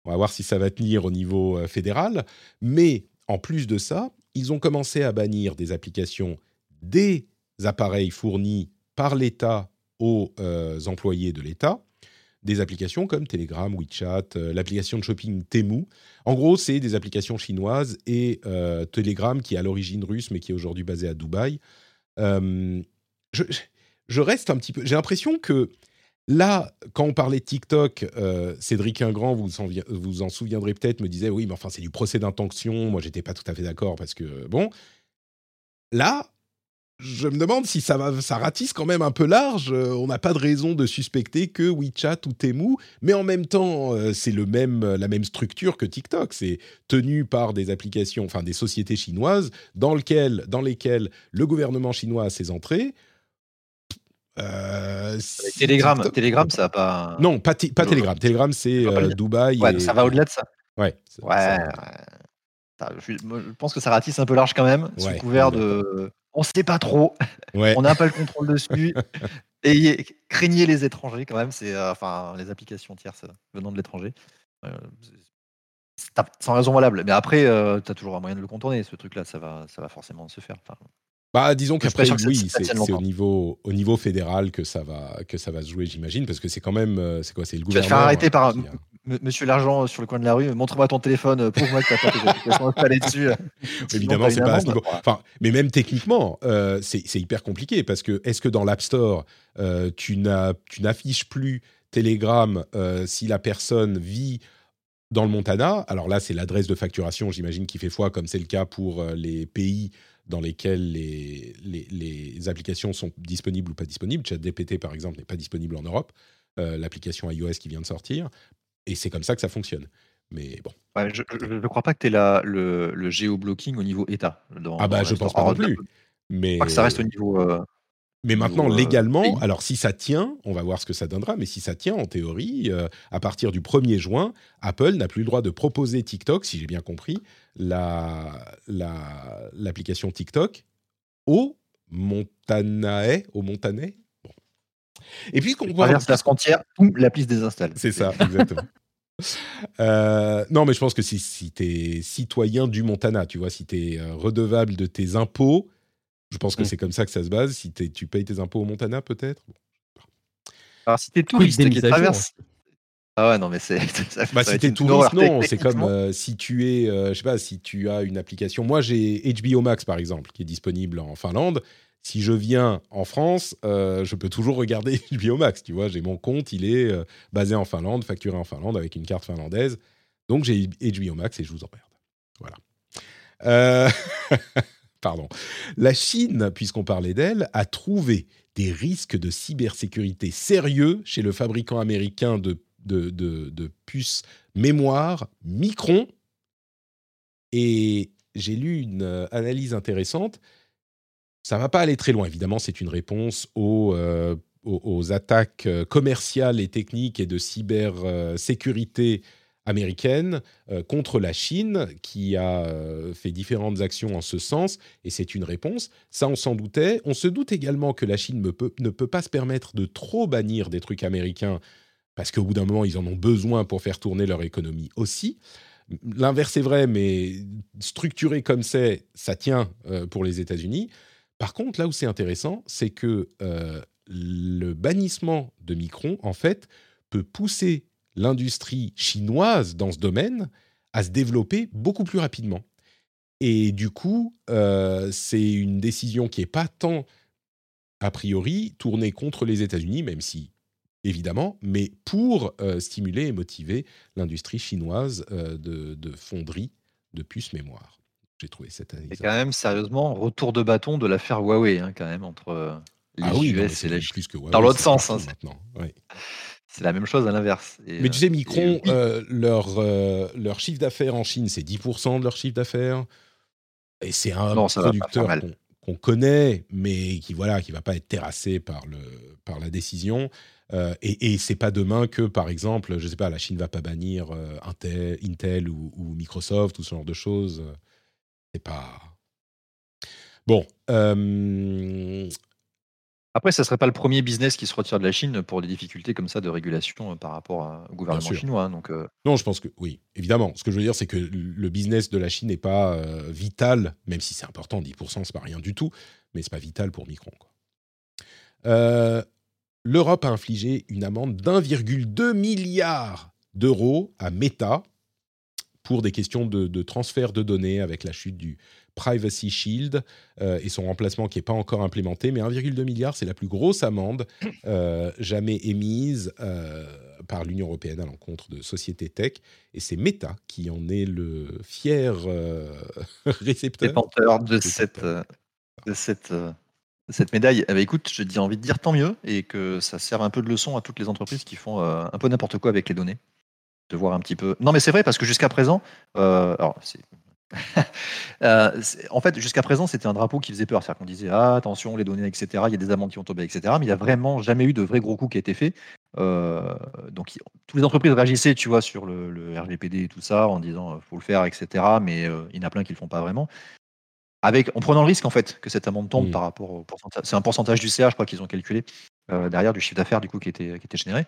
On va voir si ça va tenir au niveau euh, fédéral. Mais en plus de ça, ils ont commencé à bannir des applications des appareils fournis par l'État aux euh, employés de l'État des applications comme Telegram, WeChat, euh, l'application de shopping Temu. En gros, c'est des applications chinoises et Telegram qui est à l'origine russe mais qui est aujourd'hui basé à Dubaï. Je, je, reste un petit peu. J'ai l'impression que là, quand on parlait de TikTok, Cédric Ingrand, vous en, vous en souviendrez peut-être, me disait oui, mais enfin c'est du procès d'intention. Moi, j'étais pas tout à fait d'accord parce que bon. Là, je me demande si ça, va, ça ratisse quand même un peu large. Euh, on n'a pas de raison de suspecter que WeChat ou Temu, mais en même temps, euh, c'est le même, la même structure que TikTok. C'est tenu par des applications, enfin des sociétés chinoises, dans, dans lesquelles le gouvernement chinois a ses entrées. Euh, Telegram, Telegram, ça n'a pas. Non, pas, pas Telegram. Telegram, c'est Dubaï. Ouais, ça va au-delà de ça. Ouais. Ouais. Je pense que ça ratisse un peu large quand même, sous couvert de on sait pas trop. Ouais. On n'a pas le contrôle dessus. Et craignez les étrangers quand même, c'est euh, enfin les applications tierces venant de l'étranger. Euh, sans raison valable. Mais après, tu as toujours un moyen de le contourner. Ce truc-là, ça va, ça va forcément se faire. Enfin, Bah, disons qu'après, oui, c'est au niveau, au niveau fédéral que ça va, que ça va se jouer, j'imagine, parce que c'est quand même, euh, c'est quoi, c'est le tu vas te gouvernement. faire arrêter par a- M- Monsieur l'argent sur le coin de la rue, montre-moi ton téléphone, euh, prouve-moi que tu as pas tes applications installées dessus. Évidemment, c'est pas à ce niveau. Enfin, mais même techniquement, euh, c'est hyper compliqué parce que est-ce que dans l'App Store, euh, tu n'affiches plus Telegram euh, si la personne vit dans le Montana? Alors là, c'est l'adresse de facturation, j'imagine, qui fait foi, comme c'est le cas pour euh, les pays dans lesquels les, les, les applications sont disponibles ou pas disponibles. ChatGPT, par exemple, n'est pas disponible en Europe. euh, L'application iOS qui vient de sortir. Et c'est comme ça que ça fonctionne. Mais bon. Ouais, je ne crois pas que tu aies la, le, le géoblocking au niveau État. Dans, Ah bah, dans je pense pas non plus. Je Mais crois que ça reste au niveau. euh, Mais maintenant, euh, légalement, alors si ça tient, on va voir ce que ça donnera, mais si ça tient, en théorie, euh, à partir du 1er juin, Apple n'a plus le droit de proposer TikTok, si j'ai bien compris, la- la- l'application TikTok au Montanae, au Montanais. Bon. Et puis qu'on traverse la frontière, l'appli se désinstalle. c'est ça, exactement. Euh, non, mais je pense que si, si tu es citoyen du Montana, tu vois, si tu es redevable de tes impôts, je pense que Mm. c'est comme ça que ça se base. Si tu payes tes impôts au Montana, peut-être Bon. Alors, si t'es touriste qui traverse. Ah ouais, non, mais c'est. ça- Bah, si t'es touriste, non. C'est comme euh, si tu es, euh, je sais pas, si tu as une application. Moi, j'ai HBO Max, par exemple, qui est disponible en Finlande. Si je viens en France, euh, je peux toujours regarder HBO Max. Tu vois, j'ai mon compte, il est euh, basé en Finlande, facturé en Finlande avec une carte finlandaise. Donc, j'ai HBO Max et je vous emmerde. Voilà. Euh, Pardon. La Chine, puisqu'on parlait d'elle, a trouvé des risques de cybersécurité sérieux chez le fabricant américain de, puces mémoire Micron. Et j'ai lu une euh, analyse intéressante. Ça va pas aller très loin, évidemment, c'est une réponse aux, euh, attaques euh, commerciales et techniques et de cybersécurité américaine euh, contre la Chine, qui a euh, fait différentes actions en ce sens, et c'est une réponse. Ça, on s'en doutait. On se doute également que la Chine ne peut, pas se permettre de trop bannir des trucs américains, parce qu'au bout d'un moment, ils en ont besoin pour faire tourner leur économie aussi. L'inverse est vrai, mais structuré comme c'est, ça tient euh, pour les États-Unis. Par contre, là où c'est intéressant, c'est que le bannissement de Micron, en fait, peut pousser l'industrie chinoise dans ce domaine à se développer beaucoup plus rapidement. Et du coup, euh, c'est une décision qui n'est pas tant, a priori, tournée contre les États-Unis, même si, évidemment, mais pour euh, stimuler et motiver l'industrie chinoise euh, de, de fonderie de puces mémoire. J'ai trouvé cette Et analyse. quand même, sérieusement, retour de bâton de l'affaire Huawei, hein, quand même, entre euh, les Ah oui, non, US c'est et la Chine. plus que Huawei, Dans l'autre sens, hein, maintenant. C'est la même chose à l'inverse. Mais tu sais, euh, Micron, et euh, leur, euh, leur chiffre d'affaires en Chine, c'est 10% de leur chiffre d'affaires. Et c'est un Non, producteur qu'on connaît, mais qui voilà, qui va pas être terrassé par, le, par la décision. Euh, et et c'est pas demain que, par exemple, je sais pas, la Chine va pas bannir Intel, Intel ou, ou Microsoft ou ce genre de choses. C'est pas. Bon. euh, Après, ça serait pas le premier business qui se retire de la Chine pour des difficultés comme ça de régulation euh, par rapport à- au gouvernement chinois. hein, donc, euh, Non, je pense que oui, évidemment. Ce que je veux dire, c'est que le business de la Chine n'est pas euh, vital, même si c'est important, 10%, c'est pas rien du tout, mais c'est pas vital pour Micron. Euh, L'Europe a infligé une amende d'1,2 milliard d'euros à Meta pour des questions de, de transfert de données avec la chute du Privacy Shield euh, et son remplacement qui n'est pas encore implémenté. Mais 1,2 milliard, c'est la plus grosse amende euh, jamais émise euh, par l'Union européenne à l'encontre de sociétés tech. Et c'est Meta qui en est le fier récepteur. détenteur de cette, de cette, médaille. Eh ben, écoute, dis envie de dire tant mieux et que ça serve un peu de leçon à toutes les entreprises qui font un peu n'importe quoi avec les données. De voir un petit peu. Non, mais c'est vrai parce que jusqu'à présent, euh, alors. Euh, en fait, jusqu'à présent, c'était un drapeau qui faisait peur. C'est-à-dire qu'on disait ah, attention, les données, etc. Il y a des amendes qui ont tombé, etc. Mais il n'y a vraiment jamais eu de vrai gros coup qui a été fait. Euh, donc, toutes les entreprises réagissaient, tu vois, sur le, le RGPD et tout ça, en disant euh, faut le faire, etc. Mais euh, il y en a plein qui le font pas vraiment. avec, en prenant le risque en fait que cette amende tombe Mm. par rapport au pourcentage. C'est un pourcentage du CA, je crois qu'ils ont calculé derrière du chiffre d'affaires du coup qui était, qui était généré.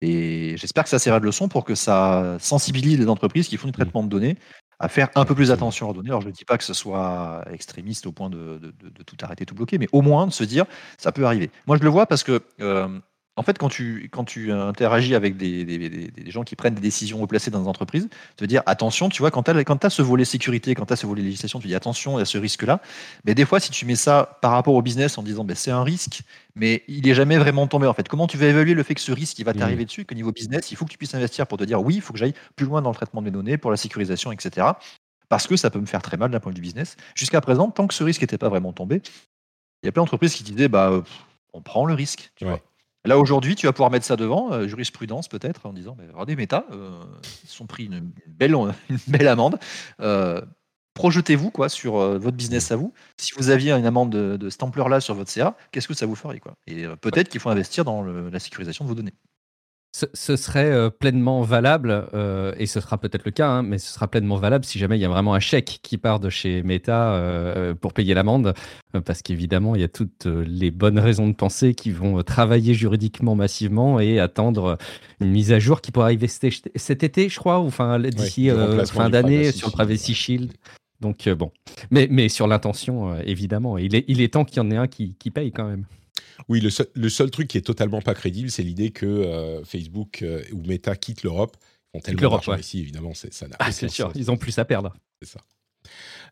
Et j'espère que ça servira de leçon pour que ça sensibilise les entreprises qui font du traitement de données à faire un peu plus attention aux données. Alors je ne dis pas que ce soit extrémiste au point de tout arrêter, tout bloquer, mais au moins de se dire ça peut arriver. Moi je le vois parce que euh, en fait quand tu, quand tu interagis avec des, des- des- des gens qui prennent des décisions haut placées dans des entreprises, te dire attention, tu vois, quand tu as, ce volet sécurité, quand tu as ce volet législation, tu dis attention, il y a ce risque-là. Mais des fois, si tu mets ça par rapport au business en disant ben, c'est un risque, mais il est jamais vraiment tombé en fait. Comment tu vas évaluer le fait que ce risque il va t'arriver dessus, qu'au niveau business, il faut que tu puisses investir pour te dire oui, il faut que j'aille plus loin dans le traitement de mes données, pour la sécurisation, etc. Parce que ça peut me faire très mal d'un point de vue business. Jusqu'à présent, tant que ce risque n'était pas vraiment tombé, il y a plein d'entreprises qui disaient bah, euh, on prend le risque. Tu Ouais. vois. Là aujourd'hui, tu vas pouvoir mettre ça devant, euh, jurisprudence peut-être, en disant mais regardez Meta, euh, ils sont pris une, une belle, une belle amende. Euh, projetez-vous quoi sur euh, votre business à vous. Si vous aviez une amende de, de cette ampleur-là sur votre CA, qu'est-ce que ça vous ferait quoi? Et euh, peut-être qu'il faut investir dans le- la sécurisation de vos données. Ce, ce serait euh, pleinement valable, euh, et ce sera peut-être le cas, hein, mais ce sera pleinement valable si jamais il y a vraiment un chèque qui part de chez Meta euh, pour payer l'amende, parce qu'évidemment, il y a toutes les bonnes raisons de penser qui vont travailler juridiquement massivement et attendre une mise à jour qui pourrait arriver cet, été, je crois, ou enfin d'ici euh, fin d'année sur le Privacy. Shield. Donc bon, mais, mais sur l'intention, évidemment, il est, il est temps qu'il y en ait un qui, qui paye quand même. Oui, le seul, le seul truc qui est totalement pas crédible, c'est l'idée que euh, Facebook euh, ou Meta quittent l'Europe. Ils font tellement l'Europe, d'argent ouais. ici, évidemment, ça n'a Ah, c'est sûr, sens. ils ont plus à perdre. C'est ça.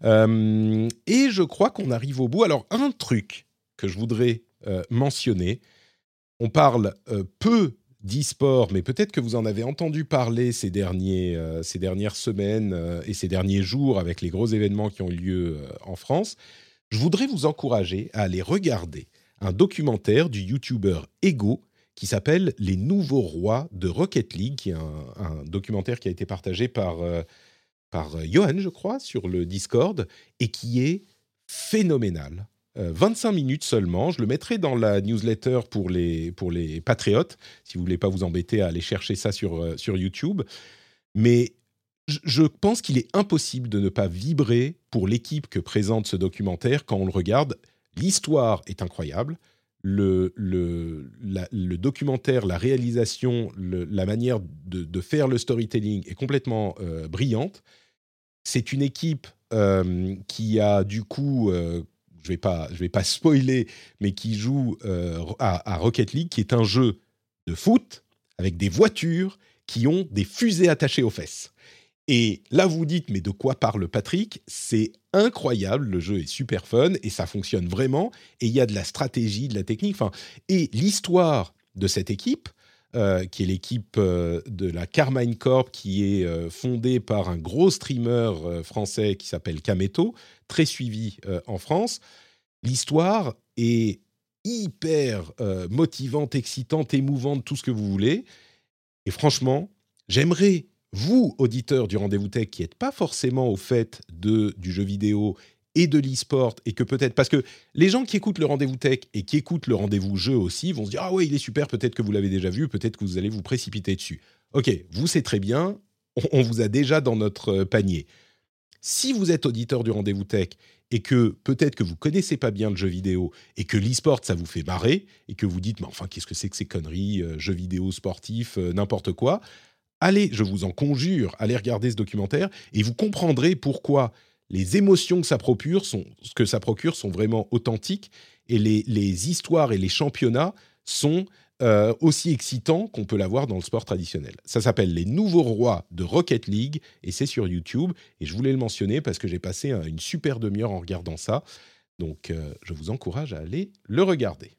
Euh, et je crois qu'on arrive au bout. Alors, un truc que je voudrais mentionner, on parle peu d'e-sport, mais peut-être que vous en avez entendu parler ces, derniers, ces dernières semaines et ces derniers jours avec les gros événements qui ont eu lieu en France. Je voudrais vous encourager à aller regarder un documentaire du YouTuber Ego qui s'appelle Les Nouveaux Rois de Rocket League, qui est un, documentaire qui a été partagé par, euh, par euh, Johan, je crois, sur le Discord, et qui est phénoménal. Euh, 25 minutes seulement. Je le mettrai dans la newsletter pour les, pour les patriotes, si vous voulez pas vous embêter à aller chercher ça sur, euh, sur YouTube. Mais je pense qu'il est impossible de ne pas vibrer pour l'équipe que présente ce documentaire quand on le regarde. L'histoire est incroyable. Le, documentaire, la réalisation, la manière de, faire le storytelling est complètement euh, brillante. C'est une équipe euh, qui a du coup, euh, je vais pas, vais pas spoiler, mais qui joue à Rocket League, qui est un jeu de foot avec des voitures qui ont des fusées attachées aux fesses. Et là, vous dites, mais de quoi parle Patrick? C'est incroyable, le jeu est super fun et ça fonctionne vraiment. Et il y a de la stratégie, de la technique. Enfin, et l'histoire de cette équipe, euh, qui est l'équipe euh, de la Carmine Corp, qui est euh, fondée par un gros streamer français qui s'appelle Kameto, très suivi en France. L'histoire est hyper motivante, excitante, émouvante, tout ce que vous voulez. Et franchement, j'aimerais, vous, auditeurs du Rendez-vous Tech, qui n'êtes pas forcément au fait de, du jeu vidéo et de l'e-sport, et que peut-être, parce que les gens qui écoutent le Rendez-vous Tech et qui écoutent le Rendez-vous Jeu aussi vont se dire, ah ouais, il est super, peut-être que vous l'avez déjà vu, peut-être que vous allez vous précipiter dessus. Ok, vous, c'est très bien, on, vous a déjà dans notre euh, panier. Si vous êtes auditeur du Rendez-vous Tech et que peut-être que vous connaissez pas bien le jeu vidéo et que l'e-sport ça vous fait marrer et que vous dites mais enfin qu'est-ce que c'est que ces conneries euh, jeux vidéo sportifs euh, n'importe quoi allez je vous en conjure allez regarder ce documentaire et vous comprendrez pourquoi les émotions que ça procure sont que ça procure sont vraiment authentiques et les, les histoires et les championnats sont euh, aussi excitants qu'on peut l'avoir dans le sport traditionnel. Ça s'appelle Les Nouveaux Rois de Rocket League et c'est sur YouTube. Et je voulais le mentionner parce que j'ai passé un- une super demi-heure en regardant ça. Donc euh, je vous encourage à aller le regarder.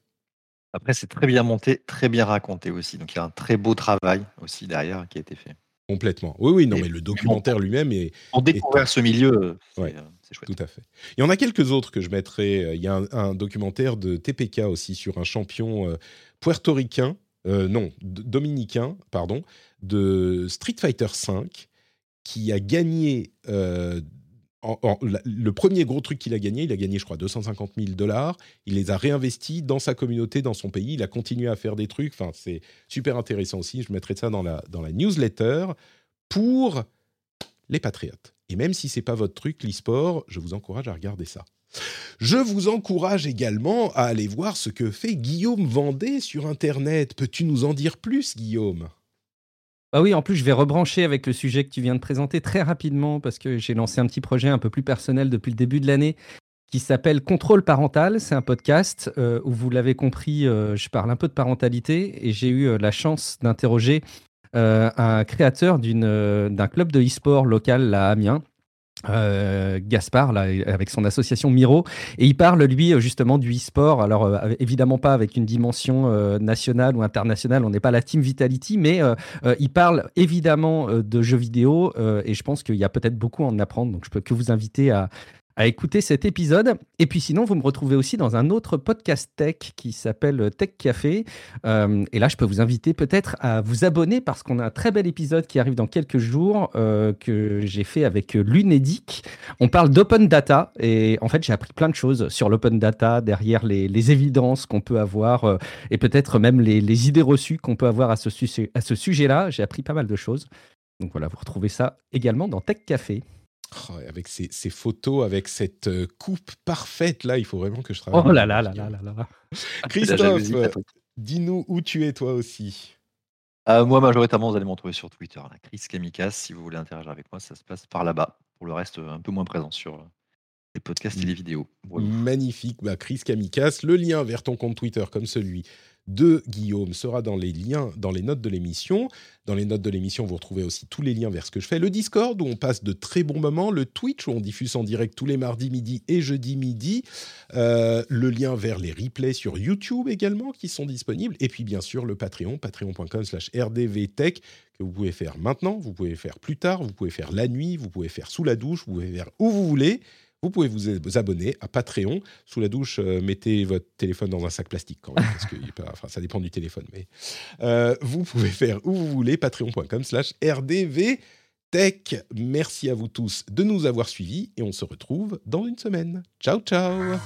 Après, c'est très bien monté, très bien raconté aussi. Donc il y a un très beau travail aussi derrière qui a été fait. Complètement. Oui, oui, non, Et- mais le documentaire lui-même est, Pour découvrir ce milieu, euh, c'est Ouais. euh, c'est chouette. Tout à fait. Il y en a quelques autres que je mettrai. Euh, Il y a un, un documentaire de TPK aussi sur un champion euh, puertoricain, euh, non, dominicain, pardon, de Street Fighter V, qui a gagné. euh, en- le premier gros truc qu'il a gagné, il a gagné, je crois, 250 000 dollars. Il les a réinvestis dans sa communauté, dans son pays. Il a continué à faire des trucs. Enfin, c'est super intéressant aussi. Je mettrai ça dans la, dans la newsletter pour les patriotes. Et même si c'est pas votre truc, l'e-sport, je vous encourage à regarder ça. Je vous encourage également à aller voir ce que fait Guillaume Vendée sur Internet. Peux-tu nous en dire plus, Guillaume? Bah oui, en plus, je vais rebrancher avec le sujet que tu viens de présenter très rapidement parce que j'ai lancé un petit projet un peu plus personnel depuis le début de l'année qui s'appelle Contrôle parental. C'est un podcast euh, où vous l'avez compris, euh, je parle un peu de parentalité et j'ai eu euh, la chance d'interroger un créateur d'un club de e-sport local à Amiens euh, Gaspard, là, avec son association Miro, et il parle, lui, justement, du e-sport. Alors, euh, évidemment, pas avec une dimension euh, nationale ou internationale, on n'est pas la Team Vitality, mais il parle évidemment de jeux vidéo, et je pense qu'il y a peut-être beaucoup à en apprendre. Donc, je peux que vous inviter à, à écouter cet épisode. Et puis sinon, vous me retrouvez aussi dans un autre podcast tech qui s'appelle Tech Café. Euh, et là, je peux vous inviter peut-être à vous abonner parce qu'on a un très bel épisode qui arrive dans quelques jours euh, que j'ai fait avec l'UNEDIC. On parle d'open data et en fait, j'ai appris plein de choses sur l'open data, derrière les, évidences qu'on peut avoir euh, et peut-être même les, idées reçues qu'on peut avoir à ce, à ce sujet-là. J'ai appris pas mal de choses. Donc voilà, vous retrouvez ça également dans Tech Café. Oh, avec ces, photos, avec cette euh, coupe parfaite, là, il faut vraiment que je travaille. Oh là là là là là là. Christophe, dis-nous où tu es toi aussi. Euh, moi, majoritairement, vous allez m'en trouver sur Twitter. Chris Kamikas, si vous voulez interagir avec moi, ça se passe par là-bas. Pour le reste, un peu moins présent sur euh, les podcasts et les vidéos. Magnifique. Bah, Chris Kamikas, le lien vers ton compte Twitter comme celui de Guillaume sera dans les liens, dans les notes de l'émission. Dans les notes de l'émission, vous retrouvez aussi tous les liens vers ce que je fais. Le Discord, où on passe de très bons moments. Le Twitch, où on diffuse en direct tous les mardis midi et jeudi midi. Euh, le lien vers les replays sur YouTube également, qui sont disponibles. Et puis, bien sûr, le Patreon, patreon.com slash rdvtech, que vous pouvez faire maintenant, vous pouvez faire plus tard, vous pouvez faire la nuit, vous pouvez faire sous la douche, vous pouvez faire où vous voulez. Vous pouvez vous abonner à Patreon. Sous la douche, euh, mettez votre téléphone dans un sac plastique quand même, parce que enfin, ça dépend du téléphone. Mais euh, vous pouvez faire où vous voulez, patreon.com slash rdvtech. Merci à vous tous de nous avoir suivis et on se retrouve dans une semaine. Ciao, ciao